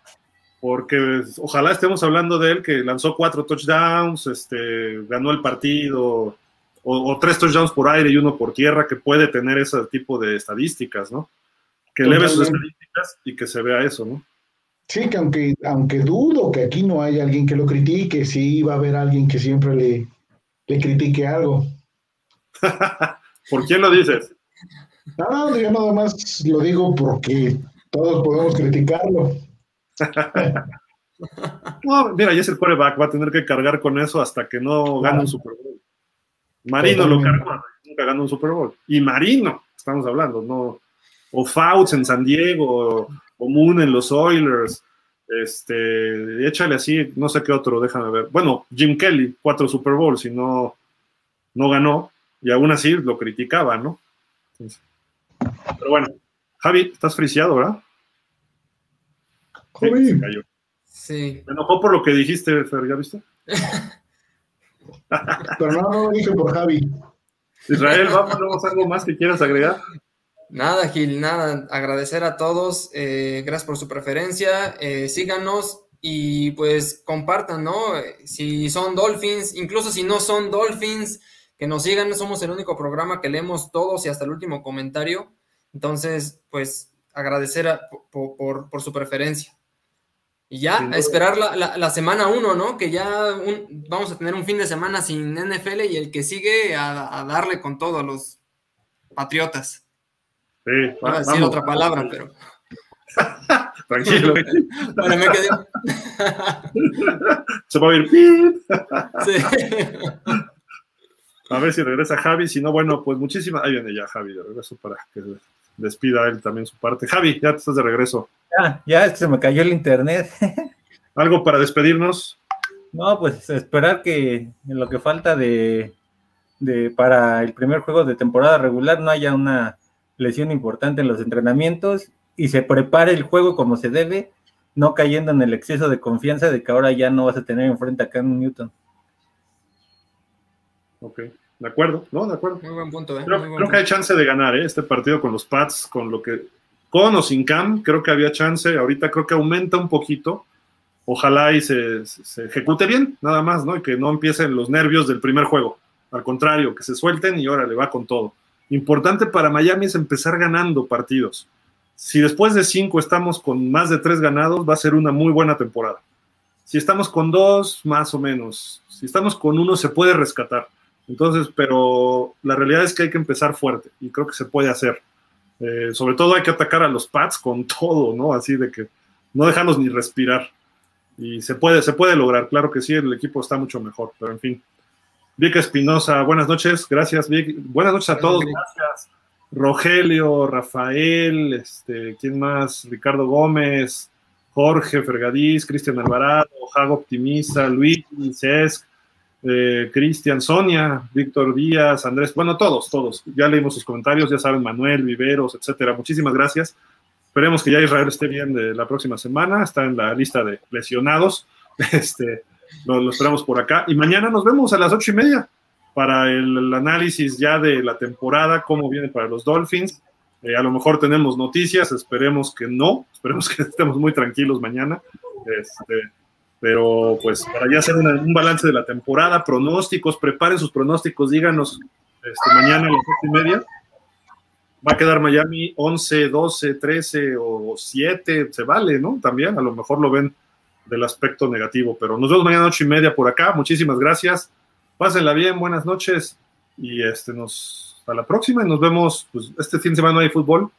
porque ojalá estemos hablando de él que lanzó cuatro touchdowns, este, ganó el partido, o, o tres touchdowns por aire y uno por tierra, que puede tener ese tipo de estadísticas, ¿no? que eleve sus estadísticas y que se vea eso, ¿no? Sí, que aunque, aunque dudo que aquí no haya alguien que lo critique, sí va a haber alguien que siempre le, le critique algo. ¿Por quién lo dices? No, yo nada más lo digo porque todos podemos criticarlo. no, mira, ya es el quarterback, va a tener que cargar con eso hasta que no gane un Super Bowl. Marino lo cargó, nunca ganó un Super Bowl. Y Marino, estamos hablando, no, o Fouts en San Diego, o Moon en los Oilers, este, échale así, no sé qué otro, déjame ver. Bueno, Jim Kelly, cuatro Super Bowls y no, no ganó, y aún así lo criticaba, ¿no? pero bueno, Javi, estás friciado, ¿verdad? Javi. Sí, cayó. sí. Me enojó por lo que dijiste, Fer, ¿ya viste? pero no, no lo dije por Javi. Israel, vamos, algo más que quieras agregar. Nada, Gil, nada. Agradecer a todos. Eh, gracias por su preferencia. Eh, síganos y pues compartan, ¿no? Si son Dolphins, incluso si no son Dolphins, que nos sigan. Somos el único programa que leemos todos y hasta el último comentario. Entonces, pues agradecer por, su preferencia. Y ya, a esperar la, semana uno, ¿no? Que ya vamos a tener un fin de semana sin NFL y el que sigue a, a darle con todo a los Patriotas. Sí, a decir otra palabra, pero. Tranquilo. bueno, me quedé. Se va a ir. sí. A ver si regresa Javi, si no, bueno, pues muchísimas. Ahí viene ya Javi de regreso para que despida él también su parte. Javi, ya estás de regreso. Ya, ya es que se me cayó el internet. ¿Algo para despedirnos? No, pues esperar que en lo que falta de, de para el primer juego de temporada regular no haya una lesión importante en los entrenamientos y se prepare el juego como se debe, no cayendo en el exceso de confianza de que ahora ya no vas a tener enfrente a Cam Newton. Ok, de acuerdo, ¿no? De acuerdo. Muy buen punto, ¿eh? Creo, que hay chance de ganar, ¿eh? Este partido con los Pats, con lo que. Con o sin Cam, creo que había chance. Ahorita creo que aumenta un poquito. Ojalá y se, se ejecute bien, nada más, ¿no? Y que no empiecen los nervios del primer juego. Al contrario, que se suelten y ahora le va con todo importante para Miami es empezar ganando partidos. si después de cinco estamos con más de tres ganados, va a ser una muy buena temporada. Si estamos con dos, más o menos. Si estamos con uno, se puede rescatar. Entonces, pero la realidad es que hay que empezar fuerte y creo que se puede hacer. Eh, sobre todo hay que atacar a los Pats con todo, ¿no? Así de que no dejarlos ni respirar. Y se puede, se puede lograr, claro que sí, el equipo está mucho mejor, pero en fin. Vic Espinosa, buenas noches, gracias Vic. Buenas noches a todos, gracias. Rogelio, Rafael, este, ¿quién más? Ricardo Gómez, Jorge Fergadís, Cristian Alvarado, Jago Optimista, Luis, Cesc, eh, Cristian, Sonia, Víctor Díaz, Andrés, bueno, todos, todos. Ya leímos sus comentarios, ya saben, Manuel, Viveros, etcétera. Muchísimas gracias. Esperemos que ya Israel esté bien de la próxima semana. Está en la lista de lesionados. Este, lo, esperamos por acá. Y mañana nos vemos a las ocho y media para el, análisis ya de la temporada, cómo viene para los Dolphins. Eh, a lo mejor tenemos noticias, esperemos que no, esperemos que estemos muy tranquilos mañana. Este, pero pues para ya hacer un balance de la temporada, pronósticos, preparen sus pronósticos, díganos este, mañana a las ocho y media. Va a quedar Miami 11, 12, 13 o 7, se vale, ¿no? También, a lo mejor lo ven del aspecto negativo, pero nos vemos mañana ocho y media por acá. Muchísimas gracias. Pásenla bien, buenas noches y este nos a la próxima y nos vemos. Pues este fin de semana no hay fútbol.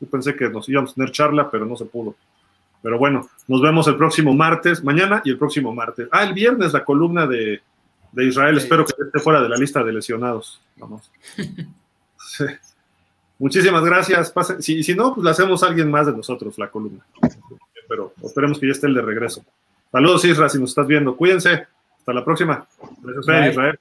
Yo pensé que nos íbamos a tener charla, pero no se pudo. Pero bueno, nos vemos el próximo martes, mañana y el próximo martes. Ah, el viernes la columna de, Israel. Espero que esté fuera de la lista de lesionados. Vamos. Muchísimas gracias. Si, si no, pues la hacemos a alguien más de nosotros, la columna. Pero esperemos que ya esté el de regreso. Saludos, Isra, si nos estás viendo. Cuídense. Hasta la próxima. Gracias, Israel.